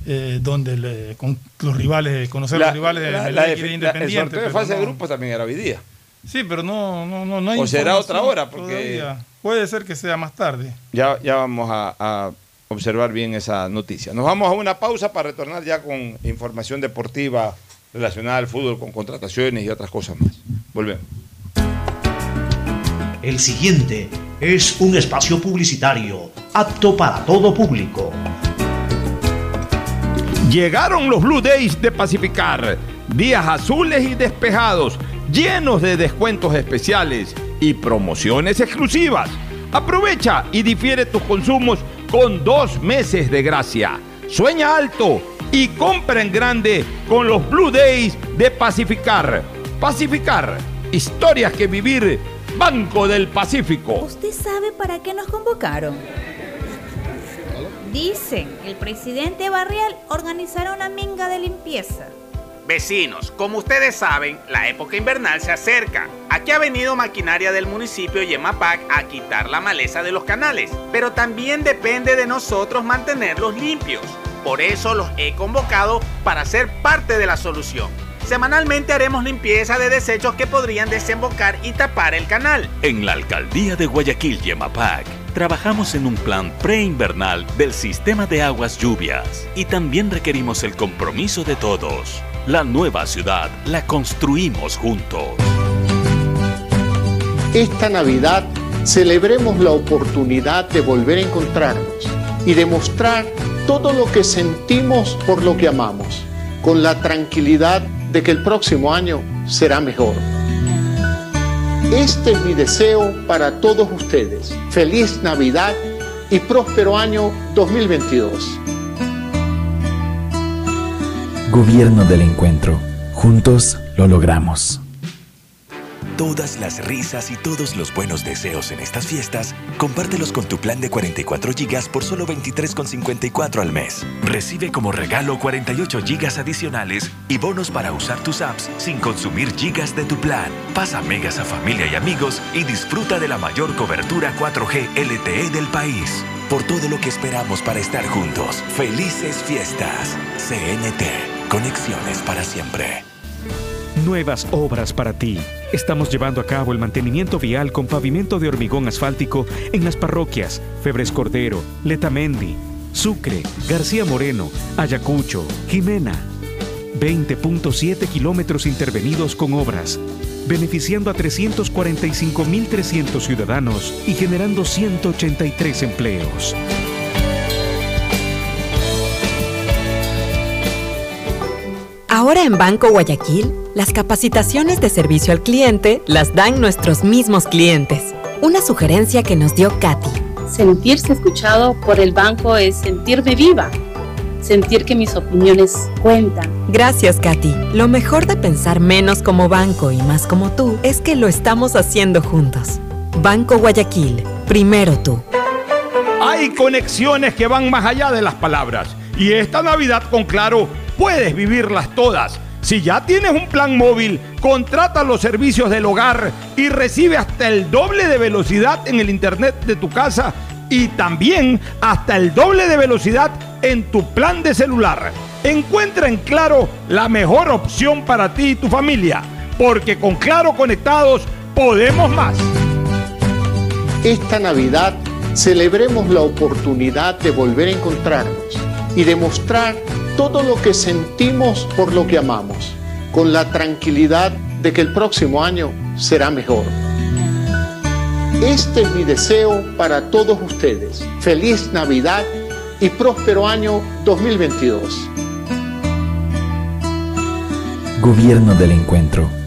eh, dónde le- con los rivales, conocer La- los rivales de, la- la la el sorteo de fase de grupos también era hoy día. Sí, pero no, no, no, no hay O será otra hora, porque- todavía. Puede ser que sea más tarde. Ya, ya vamos a, a observar bien esa noticia. Nos vamos a una pausa para retornar ya con información deportiva relacionada al fútbol, con contrataciones y otras cosas más. Volvemos. El siguiente es un espacio publicitario apto para todo público. Llegaron los Blue Days de Pacificar. Días azules y despejados, llenos de descuentos especiales y promociones exclusivas. Aprovecha y difiere tus consumos con dos meses de gracia. Sueña alto y compra en grande con los Blue Days de Pacificar. Pacificar, historias que vivir. Banco del Pacífico. ¿Usted sabe para qué nos convocaron? Dicen, el presidente Barrial organizará una minga de limpieza. Vecinos, como ustedes saben, la época invernal se acerca. Aquí ha venido maquinaria del municipio Yemapac a quitar la maleza de los canales, pero también depende de nosotros mantenerlos limpios. Por eso los he convocado para ser parte de la solución. Semanalmente haremos limpieza de desechos que podrían desembocar y tapar el canal. En la alcaldía de Guayaquil, Yemapac, trabajamos en un plan preinvernal del sistema de aguas lluvias y también requerimos el compromiso de todos. La nueva ciudad la construimos juntos. Esta Navidad celebremos la oportunidad de volver a encontrarnos y demostrar todo lo que sentimos por lo que amamos, con la tranquilidad de que el próximo año será mejor. Este es mi deseo para todos ustedes. Feliz Navidad y próspero año 2022. Gobierno del Encuentro. Juntos lo logramos. Todas las risas y todos los buenos deseos en estas fiestas, compártelos con tu plan de 44 GB por solo 23,54 al mes. Recibe como regalo 48 GB adicionales y bonos para usar tus apps sin consumir gigas de tu plan. Pasa megas a familia y amigos y disfruta de la mayor cobertura 4G LTE del país. Por todo lo que esperamos para estar juntos. Felices fiestas. CNT. Conexiones para siempre. Nuevas obras para ti. Estamos llevando a cabo el mantenimiento vial con pavimento de hormigón asfáltico en las parroquias Febres Cordero, Letamendi, Sucre, García Moreno, Ayacucho, Jimena. 20.7 kilómetros intervenidos con obras, beneficiando a 345.300 ciudadanos y generando 183 empleos. Ahora en Banco Guayaquil, las capacitaciones de servicio al cliente las dan nuestros mismos clientes. Una sugerencia que nos dio Katy. Sentirse escuchado por el banco es sentirme viva, sentir que mis opiniones cuentan. Gracias, Katy. Lo mejor de pensar menos como banco y más como tú es que lo estamos haciendo juntos. Banco Guayaquil, primero tú. Hay conexiones que van más allá de las palabras. Y esta Navidad con Claro puedes vivirlas todas. Si ya tienes un plan móvil, contrata los servicios del hogar y recibe hasta el doble de velocidad en el internet de tu casa y también hasta el doble de velocidad en tu plan de celular. Encuentra en Claro la mejor opción para ti y tu familia, porque con Claro conectados podemos más. Esta Navidad celebremos la oportunidad de volver a encontrarnos y demostrar todo lo que sentimos por lo que amamos, con la tranquilidad de que el próximo año será mejor. Este es mi deseo para todos ustedes. Feliz Navidad y próspero año 2022. Gobierno del Encuentro.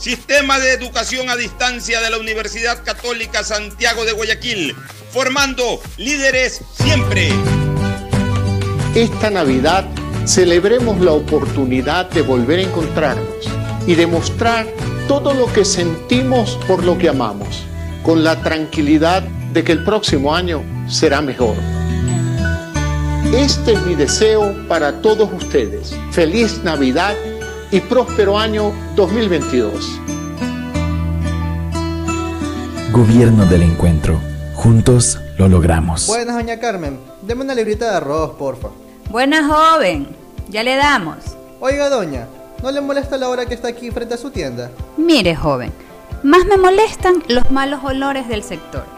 Sistema de Educación a Distancia de la Universidad Católica Santiago de Guayaquil, formando líderes siempre. Esta Navidad celebremos la oportunidad de volver a encontrarnos y demostrar todo lo que sentimos por lo que amamos, con la tranquilidad de que el próximo año será mejor. Este es mi deseo para todos ustedes. Feliz Navidad y próspero año 2022. Gobierno del Encuentro. Juntos lo logramos. Buenas, doña Carmen. Deme una librita de arroz, porfa. Buenas, joven. Ya le damos. Oiga, doña, ¿no le molesta la hora que está aquí frente a su tienda? Mire, joven, más me molestan los malos olores del sector.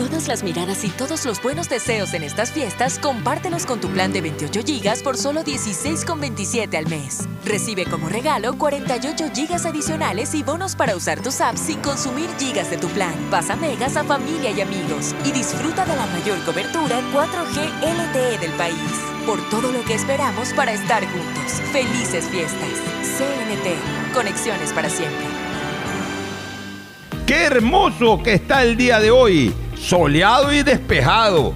Todas las miradas y todos los buenos deseos en estas fiestas, compártelos con tu plan de 28 GB por solo 16,27 al mes. Recibe como regalo 48 GB adicionales y bonos para usar tus apps sin consumir gigas de tu plan. Pasa megas a familia y amigos y disfruta de la mayor cobertura 4G LTE del país. Por todo lo que esperamos para estar juntos. Felices fiestas. CNT. Conexiones para siempre. Qué hermoso que está el día de hoy, soleado y despejado.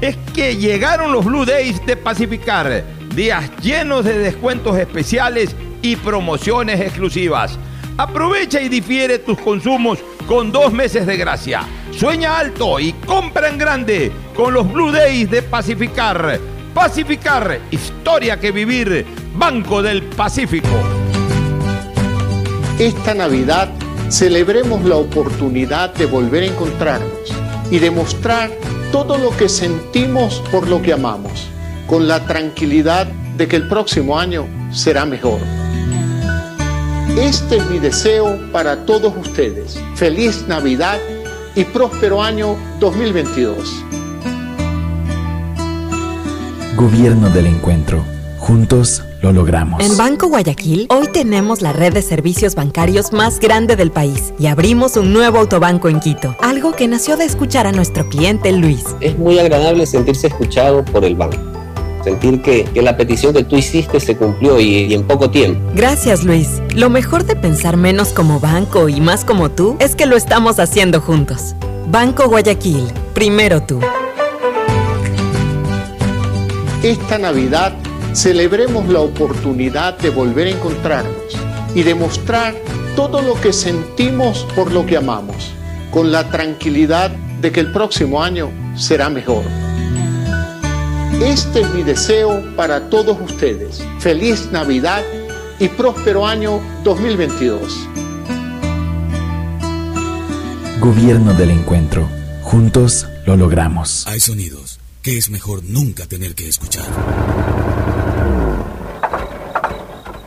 Es que llegaron los Blue Days de Pacificar, días llenos de descuentos especiales y promociones exclusivas. Aprovecha y difiere tus consumos con dos meses de gracia. Sueña alto y compra en grande con los Blue Days de Pacificar. Pacificar, historia que vivir, Banco del Pacífico. Esta Navidad celebremos la oportunidad de volver a encontrarnos y demostrar todo lo que sentimos por lo que amamos, con la tranquilidad de que el próximo año será mejor. Este es mi deseo para todos ustedes. Feliz Navidad y próspero año 2022. Gobierno del Encuentro. Juntos lo logramos. En Banco Guayaquil, hoy tenemos la red de servicios bancarios más grande del país y abrimos un nuevo autobanco en Quito, algo que nació de escuchar a nuestro cliente Luis. Es muy agradable sentirse escuchado por el banco. Sentir que, que la petición que tú hiciste se cumplió y, y en poco tiempo. Gracias Luis. Lo mejor de pensar menos como banco y más como tú es que lo estamos haciendo juntos. Banco Guayaquil, primero tú. Esta Navidad celebremos la oportunidad de volver a encontrarnos y demostrar todo lo que sentimos por lo que amamos, con la tranquilidad de que el próximo año será mejor. Este es mi deseo para todos ustedes. Feliz Navidad y próspero año 2022. Gobierno del Encuentro. Juntos lo logramos. Hay sonidos que es mejor nunca tener que escuchar.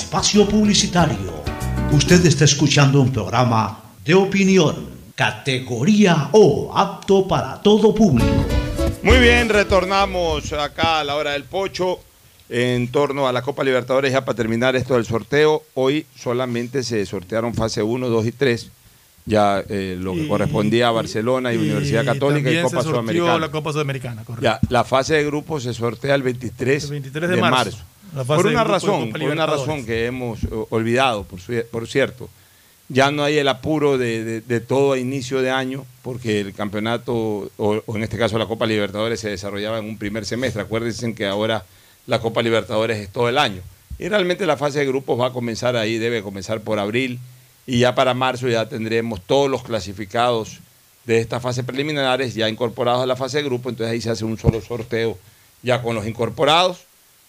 espacio publicitario. Usted está escuchando un programa de opinión, categoría O, apto para todo público. Muy bien, retornamos acá a la hora del pocho en torno a la Copa Libertadores ya para terminar esto del sorteo. Hoy solamente se sortearon fase 1, 2 y 3. Ya eh, lo que Y- correspondía a Barcelona y, Universidad Católica y Copa se Sudamericana. la Copa Sudamericana, correcto. Ya, la fase de grupos se sortea el 23, El 23 de marzo. Por una razón, por una razón que hemos eh, olvidado, por, su- por cierto. Ya no hay el apuro de, de- de todo a inicio de año, porque el campeonato, o, o en este caso la Copa Libertadores, se desarrollaba en un primer semestre. Acuérdense que ahora la Copa Libertadores es todo el año. Y realmente la fase de grupos va a comenzar ahí, debe comenzar por abril, y ya para marzo ya tendremos todos los clasificados de esta fase preliminares ya incorporados a la fase de grupo, entonces ahí se hace un solo sorteo ya con los incorporados,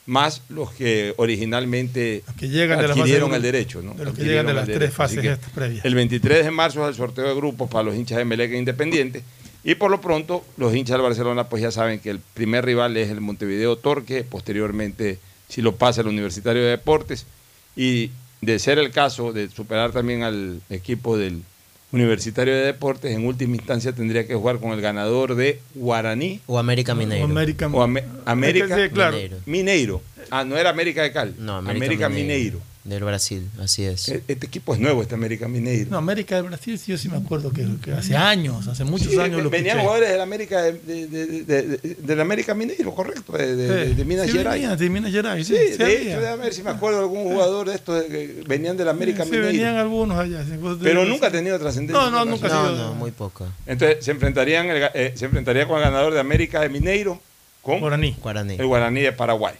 más los que originalmente que llegan de adquirieron el derecho. ¿no? de los que llegan de las tres fases estas previas. El 23 de marzo es el sorteo de grupos para los hinchas de Meleca Independiente. Y por lo pronto, los hinchas del Barcelona pues ya saben que el primer rival es el Montevideo Torque, posteriormente si lo pasa el Universitario de Deportes. Y de ser el caso de superar también al equipo del Universitario de Deportes, en última instancia tendría que jugar con el ganador de Guaraní. O América Mineiro. América, O Ame- América Sí, claro. Mineiro. Ah, no era América de Cal. No, América, Mineiro. Del Brasil, así es. E- Este equipo es nuevo, este América Mineiro. No, América del Brasil, sí, yo sí me acuerdo que, que hace años, hace muchos Sí, años lo venían escuché. jugadores del América de, de- de- de- de- del América Mineiro, correcto, de, de- Sí, de- de Minas sí Gerais. venían de Minas Gerais, Sí, sí, de sí hecho, déjame ver si me acuerdo de algún jugador de estos que venían del América Sí, Mineiro. venían algunos allá. Pero nunca ha tenido trascendencia. No, no, nunca ha sido. muy poca. Entonces se enfrentarían el eh, se enfrentaría con el ganador de América de Mineiro con Guaraní. Guaraní. el Guaraní de Paraguay.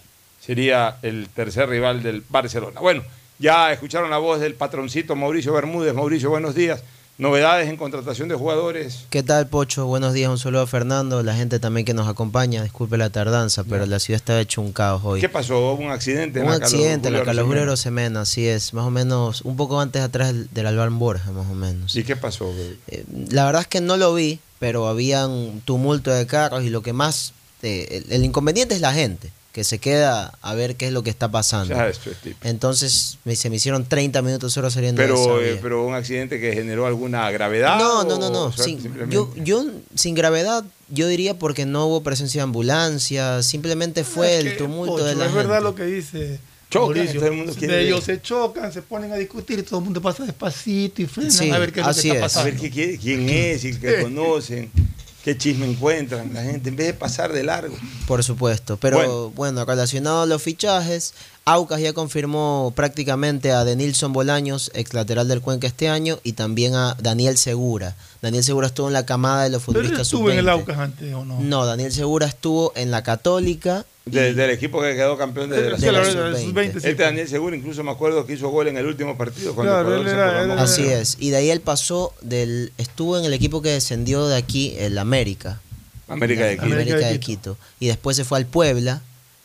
Sería el tercer rival del Barcelona. Bueno, ya escucharon la voz del patroncito Mauricio Bermúdez. Mauricio, buenos días. Novedades en contratación de jugadores. ¿Qué tal, Pocho? Buenos días, un saludo a Fernando, la gente también que nos acompaña. Disculpe la tardanza, pero la ciudad está hecho un caos hoy. ¿Qué pasó? ¿Hubo un accidente? en Un la accidente en la Arosemena? Arosemena, así es, más o menos, un poco antes atrás del, del Albán Borja, más o menos. ¿Y qué pasó? Eh, la verdad es que no lo vi, pero había un tumulto de carros y lo que más, eh, el, el inconveniente es la gente, que se queda a ver qué es lo que está pasando. Ya, esto es típico. Entonces me, se me hicieron 30 minutos solo saliendo de esa Pero, vía. eh, pero un accidente que generó alguna gravedad. No, no, no, o no. suerte sin- simplemente? yo, yo, sin gravedad, yo diría porque no hubo presencia de ambulancia, simplemente fue Es el que, tumulto Pocho, de la Es verdad gente. lo que dice Chocan, todo el mundo quiere de ver. ellos se chocan, se ponen a discutir y todo el mundo pasa despacito y frenan Sí, a ver qué es lo que está es. A pasando. ver qué quiere- quién es y qué [laughs] conocen, qué chisme encuentran la gente, en vez de pasar de largo. Por supuesto, pero Bueno. bueno, relacionado a los fichajes, Aucas ya confirmó prácticamente a Denilson Bolaños, ex lateral del Cuenca este año, y también a Daniel Segura. Daniel Segura estuvo en la camada de los Pero él futbolistas estuvo en el sub-20. Aucas antes o no. No, Daniel Segura estuvo en la Católica. De- del equipo que quedó campeón de, la Sí, la sub-20. verdad, el sub-20, sí. Este Daniel Seguro incluso me acuerdo que hizo gol en el último partido cuando Claro, él se era- él. Así es. Y de ahí él pasó del. Estuvo en el equipo que descendió de aquí, el América. América de Quito. América América de de Quito. Y después se fue al Puebla.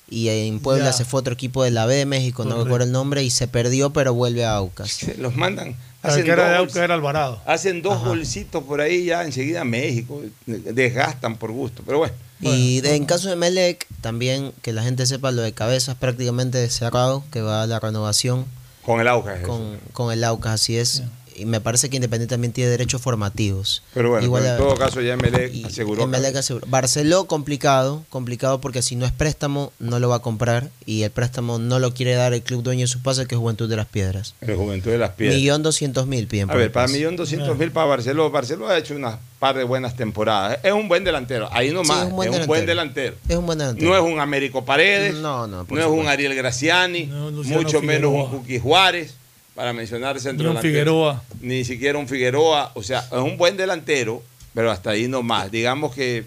Y en Puebla Ya. se fue otro equipo de la B de México, no Correcto. recuerdo el nombre, y se perdió, pero vuelve a Aucas. Los mandan, hacen que era de dos, Aucas era Alvarado. hacen dos golcitos por ahí ya enseguida México, desgastan por gusto, pero bueno. Y de- en caso de Melec, también que la gente sepa lo de cabezas prácticamente cerrado, que va a la renovación Con el Aucas. con, con el Aucas, así es. Y me parece que Independiente también tiene derechos formativos. Pero bueno, Igual pero en a- todo caso ya Emelec aseguró. Emelec aseguró. Barceló complicado, complicado porque si no es préstamo no lo va a comprar y el préstamo no lo quiere dar el club dueño de su pase que es Juventud de las Piedras. El Juventud de las Piedras. Millón doscientos mil piden A ver, para millón doscientos mil para Barcelona. Barcelona ha hecho una par de buenas temporadas. Es un buen delantero. Ahí nomás. Sí, es un buen, delantero. Es un buen delantero. No es un Américo Paredes. No, no, no es un. Ariel Graciani. Luciano mucho menos un. Cookie Juárez. Para mencionar centro Ni un delantero. Figueroa. Ni siquiera un Figueroa. O sea, es un buen delantero, pero hasta ahí nomás. Digamos que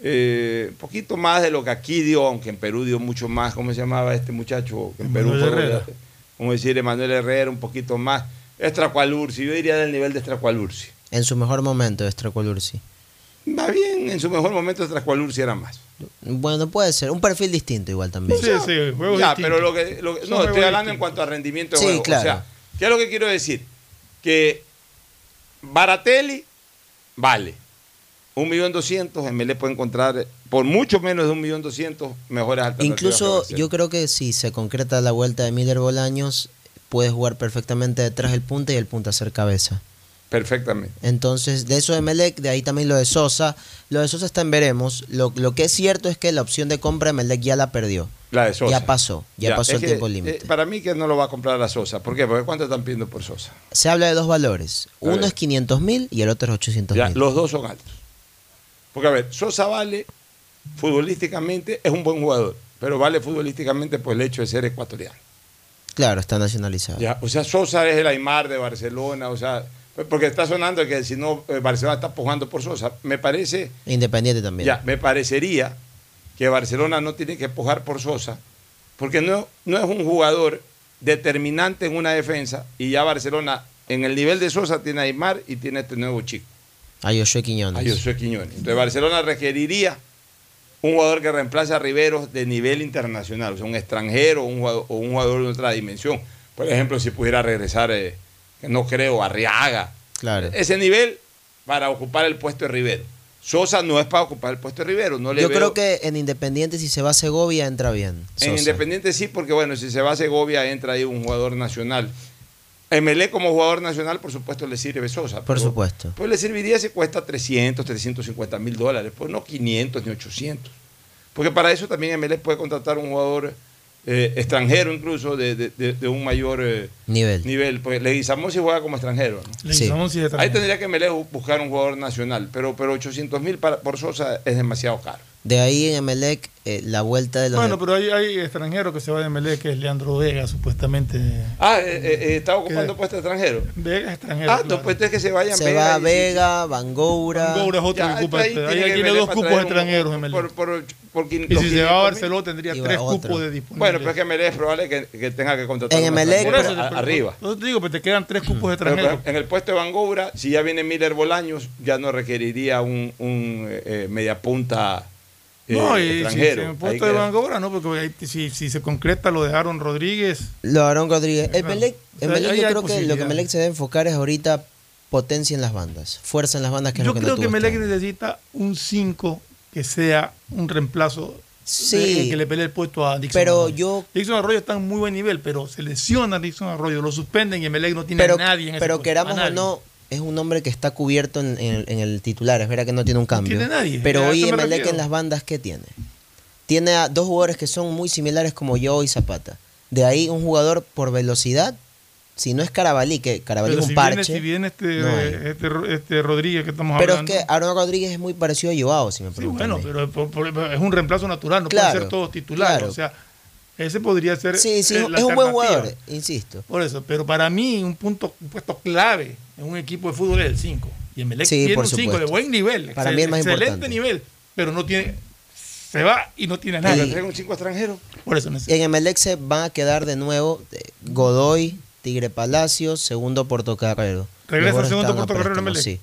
eh, un poquito más de lo que aquí dio, aunque en Perú dio mucho más. ¿Cómo se llamaba este muchacho? Que en Perú fue Herrera. Como decir, Emanuel Herrera, un poquito más. Estracualursi, yo diría del nivel de Estracualursi. En su mejor momento, Estracolursi. Va bien, en su mejor momento Estracualursi era más. Bueno, puede ser. Un perfil distinto igual también. Sí, sí, juego Ya, distinto. pero lo que. lo que- Son no, estoy hablando en cuanto a rendimiento de Sí, juego. claro. O sea, ¿qué es lo que quiero decir? Que Baratelli vale. Un millón doscientos, en Melé puede encontrar por mucho menos de un millón doscientos mejores alternativas. Incluso yo creo que si se concreta la vuelta de Miller Bolaños, puede jugar perfectamente detrás del punta y el punta hacer cabeza. Perfectamente. Entonces, de eso de Melec, de ahí también lo de Sosa. Lo de Sosa está en veremos. Lo, lo que es cierto es que la opción de compra de Melec ya la perdió. La de Sosa. Ya pasó, ya, pasó es el que, tiempo eh, límite. para mí que no lo va a comprar a Sosa. ¿Por qué? Porque ¿cuánto están pidiendo por Sosa? Se habla de dos valores. A ver. Uno es 500 mil y el otro es 800 Ya, mil. los dos son altos. Porque, a ver, Sosa vale futbolísticamente, es un buen jugador, pero vale futbolísticamente por el hecho de ser ecuatoriano. Claro, está nacionalizado. Ya, o sea, Sosa es el Aymar de Barcelona, o sea, porque está sonando que si no, eh, Barcelona está pujando por Sosa. Me parece, Independiente también. ya, me parecería que Barcelona no tiene que pujar por Sosa, porque no, no es un jugador determinante en una defensa, y ya Barcelona, en el nivel de Sosa, tiene a Aymar y tiene este nuevo chico. A Josué Quiñones. a Josué Quiñones. Entonces Barcelona requeriría un jugador que reemplace a Riveros de nivel internacional, o sea, un extranjero un jugador, o un jugador de otra dimensión. Por ejemplo, si pudiera regresar, eh, no creo, Arriaga. Claro. Ese nivel para ocupar el puesto de Rivero. Sosa no es para ocupar el puesto de Rivero. No le Yo veo- creo que en Independiente, si se va a Segovia, entra bien. en. Independiente sí, porque bueno, si se va a Segovia entra ahí un jugador nacional. MLE como jugador nacional, por supuesto, le sirve Sosa. Por pero- supuesto. Pues le serviría si cuesta 300, 350 mil dólares, pues no 500 ni 800. Porque para eso también MLE puede contratar un jugador eh, extranjero incluso de, de- de- de un mayor eh, Nivel. nivel. Porque Leguizamón sí juega como extranjero. ¿no? Leguizamón sí es Ahí tendría que bu- buscar un jugador nacional, pero, pero 800 mil por Sosa es demasiado caro. De ahí en Emelec, eh, la vuelta de los. Bueno, pero hay, hay extranjeros que se va de Melé, que es Leandro Vega, supuestamente. Ah, eh, eh, eh, está ocupando puesto extranjero. Vega es extranero. Ah, claro. no, pues es que se vayan se va Vega, Bangoura. Bangoura es otro Ya, que ocupa. ahí este. tiene Ahí tiene Melé dos cupos un- extranjeros en Melé. por, por, por Y si se va 500 a. Barcelona tendría tres otro. cupos de disponibles. Bueno, pero es que MLE es probable que, que tenga que contratar En Emelec- extranjero pero- arriba. Entonces te digo, pues te quedan tres cupos Pero, extranjeros. pero en el puesto de Van Goura, si ya viene Miller Bolaños, ya no requeriría un, un eh, eh, mediapunta eh, no, y si, si extranjero. puesto de no, porque ahí, si, si se concreta lo de Aaron Rodríguez, Lo de Aaron Rodríguez. El Claro. Melec, O sea, el Melec ahí yo hay creo que lo que. Melec se debe enfocar es ahorita potencia en las bandas, fuerza en las bandas que es yo lo que creo no que Melec este necesita un 5 que sea un reemplazo Sí. eh, que le pelee el puesto a Dixon Pero Arroyo. yo Dixon Arroyo está en muy buen nivel, pero se lesiona a Dixon Arroyo, lo suspenden y Melec no tiene pero, a nadie en ese pero puesto, queramos o no, es un hombre que está cubierto en, en el, en el titular. Es verdad que no tiene un cambio. tiene nadie, Pero hoy Emelec en las bandas, ¿qué tiene? Tiene a dos jugadores que son muy similares como yo y Zapata. De ahí un jugador por velocidad, si no es Carabalí, que Carabalí Pero es un si parche. Viene, si viene este, no este, este Rodríguez que estamos pero hablando. es que Aaron Rodríguez es muy parecido a Joao, si me Sí, preguntan. bueno, a mí. pero por- por- es un reemplazo natural, no Claro, pueden ser todos titulares. claro. O sea, ese podría ser. Sí, sí, la es un buen jugador, insisto. Por eso, pero para mí un punto, un puesto clave en un equipo de fútbol es el 5. Y Emelec Sí, tiene un 5 de buen nivel. Para mí es más excelente importante. nivel, pero no tiene. Se va y no tiene nada. Y- un 5 extranjero. Por eso Y en Emelec se van a quedar de nuevo eh, Godoy, Tigre Palacios, segundo Portocarrero. ¿Regresa el segundo Portocarrero en Emelec? Sí.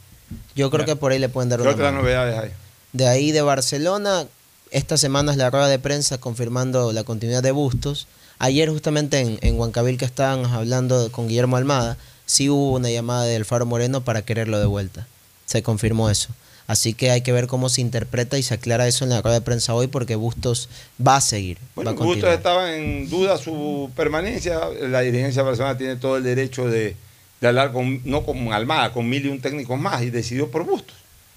Yo creo que por ahí le pueden dar ¿Qué una otras mano. novedades hay? De ahí de Barcelona, esta semana es la rueda de prensa confirmando la continuidad de Bustos. Ayer justamente en, en Huancabil que estaban hablando con Guillermo Almada, sí hubo una llamada del Faro Moreno para quererlo de vuelta. Se confirmó eso. Así que hay que ver cómo se interpreta y se aclara eso en la rueda de prensa hoy porque Bustos va a seguir. Bueno, a Bustos estaba en duda su permanencia. La dirigencia personal tiene todo el derecho de, de hablar con, no con Almada, con mil y un técnicos más y decidió por Bustos.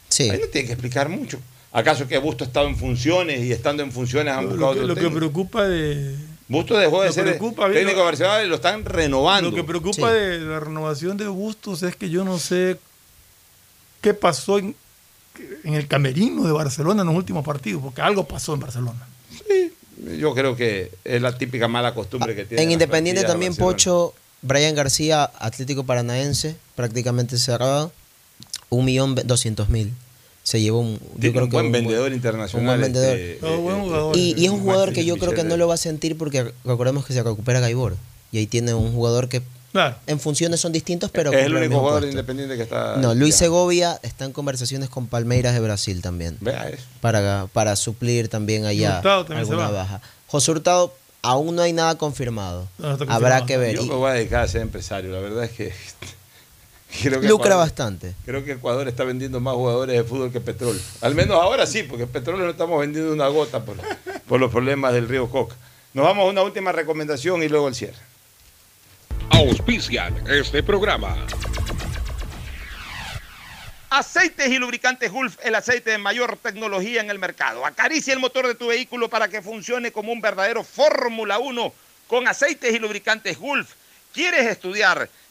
Sí. Ahí no tiene que explicar mucho. ¿Acaso que Busto ha estado en funciones y estando en funciones han buscado lo, que, preocupa de. Busto dejó de ser preocupa, técnico de Barcelona y lo están renovando. Lo que preocupa de la renovación de Bustos es que yo no sé qué pasó en, en el camerino de Barcelona en los últimos partidos, porque algo pasó en Barcelona. Sí, yo creo que es la típica mala costumbre que tiene. En Independiente también, Pocho, Brian García, Atlético Paranaense, prácticamente cerrado, 1.200.000. Se llevó un, yo Tiene creo un que buen vendedor internacional, Un buen vendedor. este, Oh, buen jugador, y, y es un jugador que yo creo que no lo va a sentir porque recordemos que se recupera Gaibor. Y ahí tiene un jugador que en funciones son distintos, pero es el único jugador puesto. independiente que está. No, Luis ya. Segovia está en conversaciones con Palmeiras de Brasil también. Vea eso. Para, para suplir también allá Hurtado también alguna baja. José Hurtado, aún no hay nada confirmado. No, Habrá que ver. Yo Y me voy a dedicar a ser empresario. La verdad es que. Creo que lucra Ecuador- bastante. Creo que Ecuador está vendiendo más jugadores de fútbol que petróleo. Al menos ahora sí, porque petróleo no estamos vendiendo una gota por, por los problemas del río Coca. Nos vamos a una última recomendación y luego el cierre. Auspician este programa. Aceites y lubricantes Gulf, el aceite de mayor tecnología en el mercado. Acaricia el motor de tu vehículo para que funcione como un verdadero Fórmula 1 con aceites y lubricantes Gulf. ¿Quieres estudiar,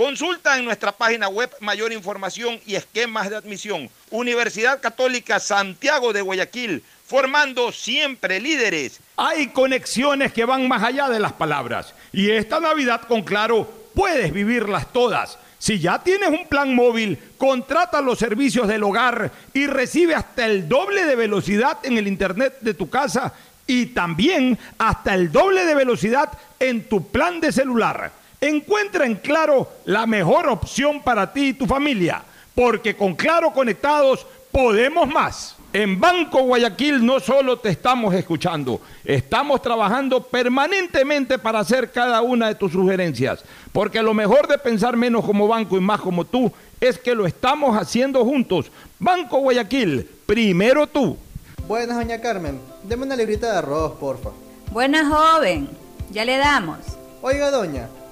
Consulta en nuestra página web mayor información y esquemas de admisión. Universidad Católica Santiago de Guayaquil, formando siempre líderes. Hay conexiones que van más allá de las palabras. Y esta Navidad con Claro puedes vivirlas todas. Si ya tienes un plan móvil, contrata los servicios del hogar y recibe hasta el doble de velocidad en el internet de tu casa y también hasta el doble de velocidad en tu plan de celular. Encuentra en Claro la mejor opción para ti y tu familia, porque con Claro conectados podemos más. En Banco Guayaquil no solo te estamos escuchando, estamos trabajando permanentemente para hacer cada una de tus sugerencias, porque lo mejor de pensar menos como banco y más como tú es que lo estamos haciendo juntos. Banco Guayaquil, primero tú. Buenas, doña Carmen. Deme una librita de arroz, porfa. Buena joven, ya le damos. Oiga, doña,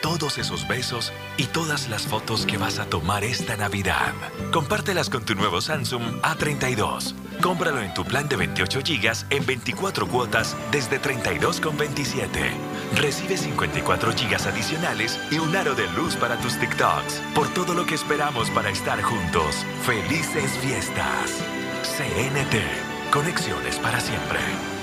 todos esos besos y todas las fotos que vas a tomar esta Navidad. Compártelas con tu nuevo Samsung A32. Cómpralo en tu plan de 28 GB en 24 cuotas desde 32,27. Recibe 54 GB adicionales y un aro de luz para tus TikToks. Por todo lo que esperamos para estar juntos. Felices fiestas. CNT. Conexiones para siempre.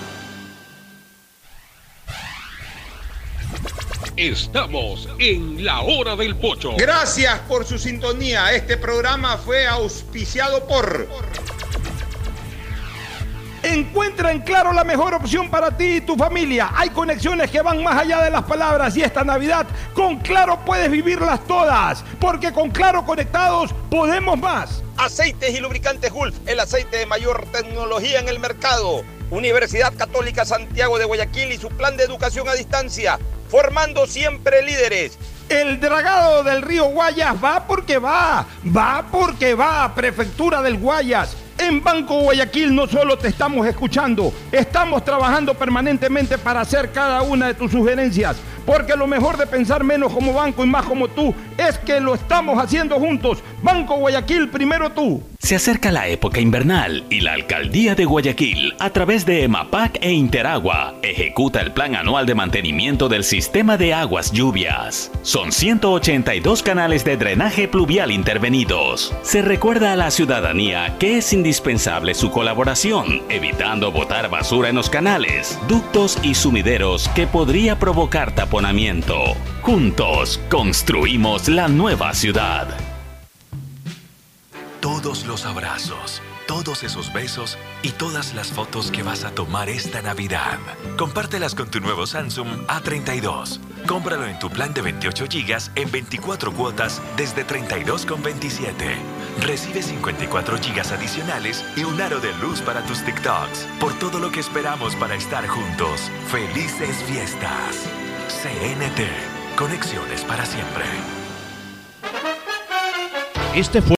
Estamos en la hora del pocho. Gracias por su sintonía. Este programa fue auspiciado por... Encuentra en Claro la mejor opción para ti y tu familia. Hay conexiones que van más allá de las palabras y esta Navidad con Claro puedes vivirlas todas. Porque con Claro conectados podemos más. Aceites y lubricantes Gulf, el aceite de mayor tecnología en el mercado. Universidad Católica Santiago de Guayaquil y su plan de educación a distancia, formando siempre líderes. El dragado del río Guayas va porque va, va porque va, Prefectura del Guayas. En Banco Guayaquil no solo te estamos escuchando, estamos trabajando permanentemente para hacer cada una de tus sugerencias, porque lo mejor de pensar menos como banco y más como tú es que lo estamos haciendo juntos. Banco Guayaquil, primero tú. Se acerca la época invernal y la Alcaldía de Guayaquil, a través de EMAPAC e Interagua, ejecuta el Plan Anual de Mantenimiento del Sistema de Aguas Lluvias. Son 182 canales de drenaje pluvial intervenidos. Se recuerda a la ciudadanía que es indispensable su colaboración, evitando botar basura en los canales, ductos y sumideros que podría provocar Juntos construimos la nueva ciudad. Todos los abrazos, todos esos besos y todas las fotos que vas a tomar esta Navidad. Compártelas con tu nuevo Samsung A32. Cómpralo en tu plan de 28 GB en 24 cuotas desde 32,27. Recibe 54 GB adicionales y un aro de luz para tus TikToks. Por todo lo que esperamos para estar juntos. Felices fiestas. CNT. Conexiones para siempre. Este fue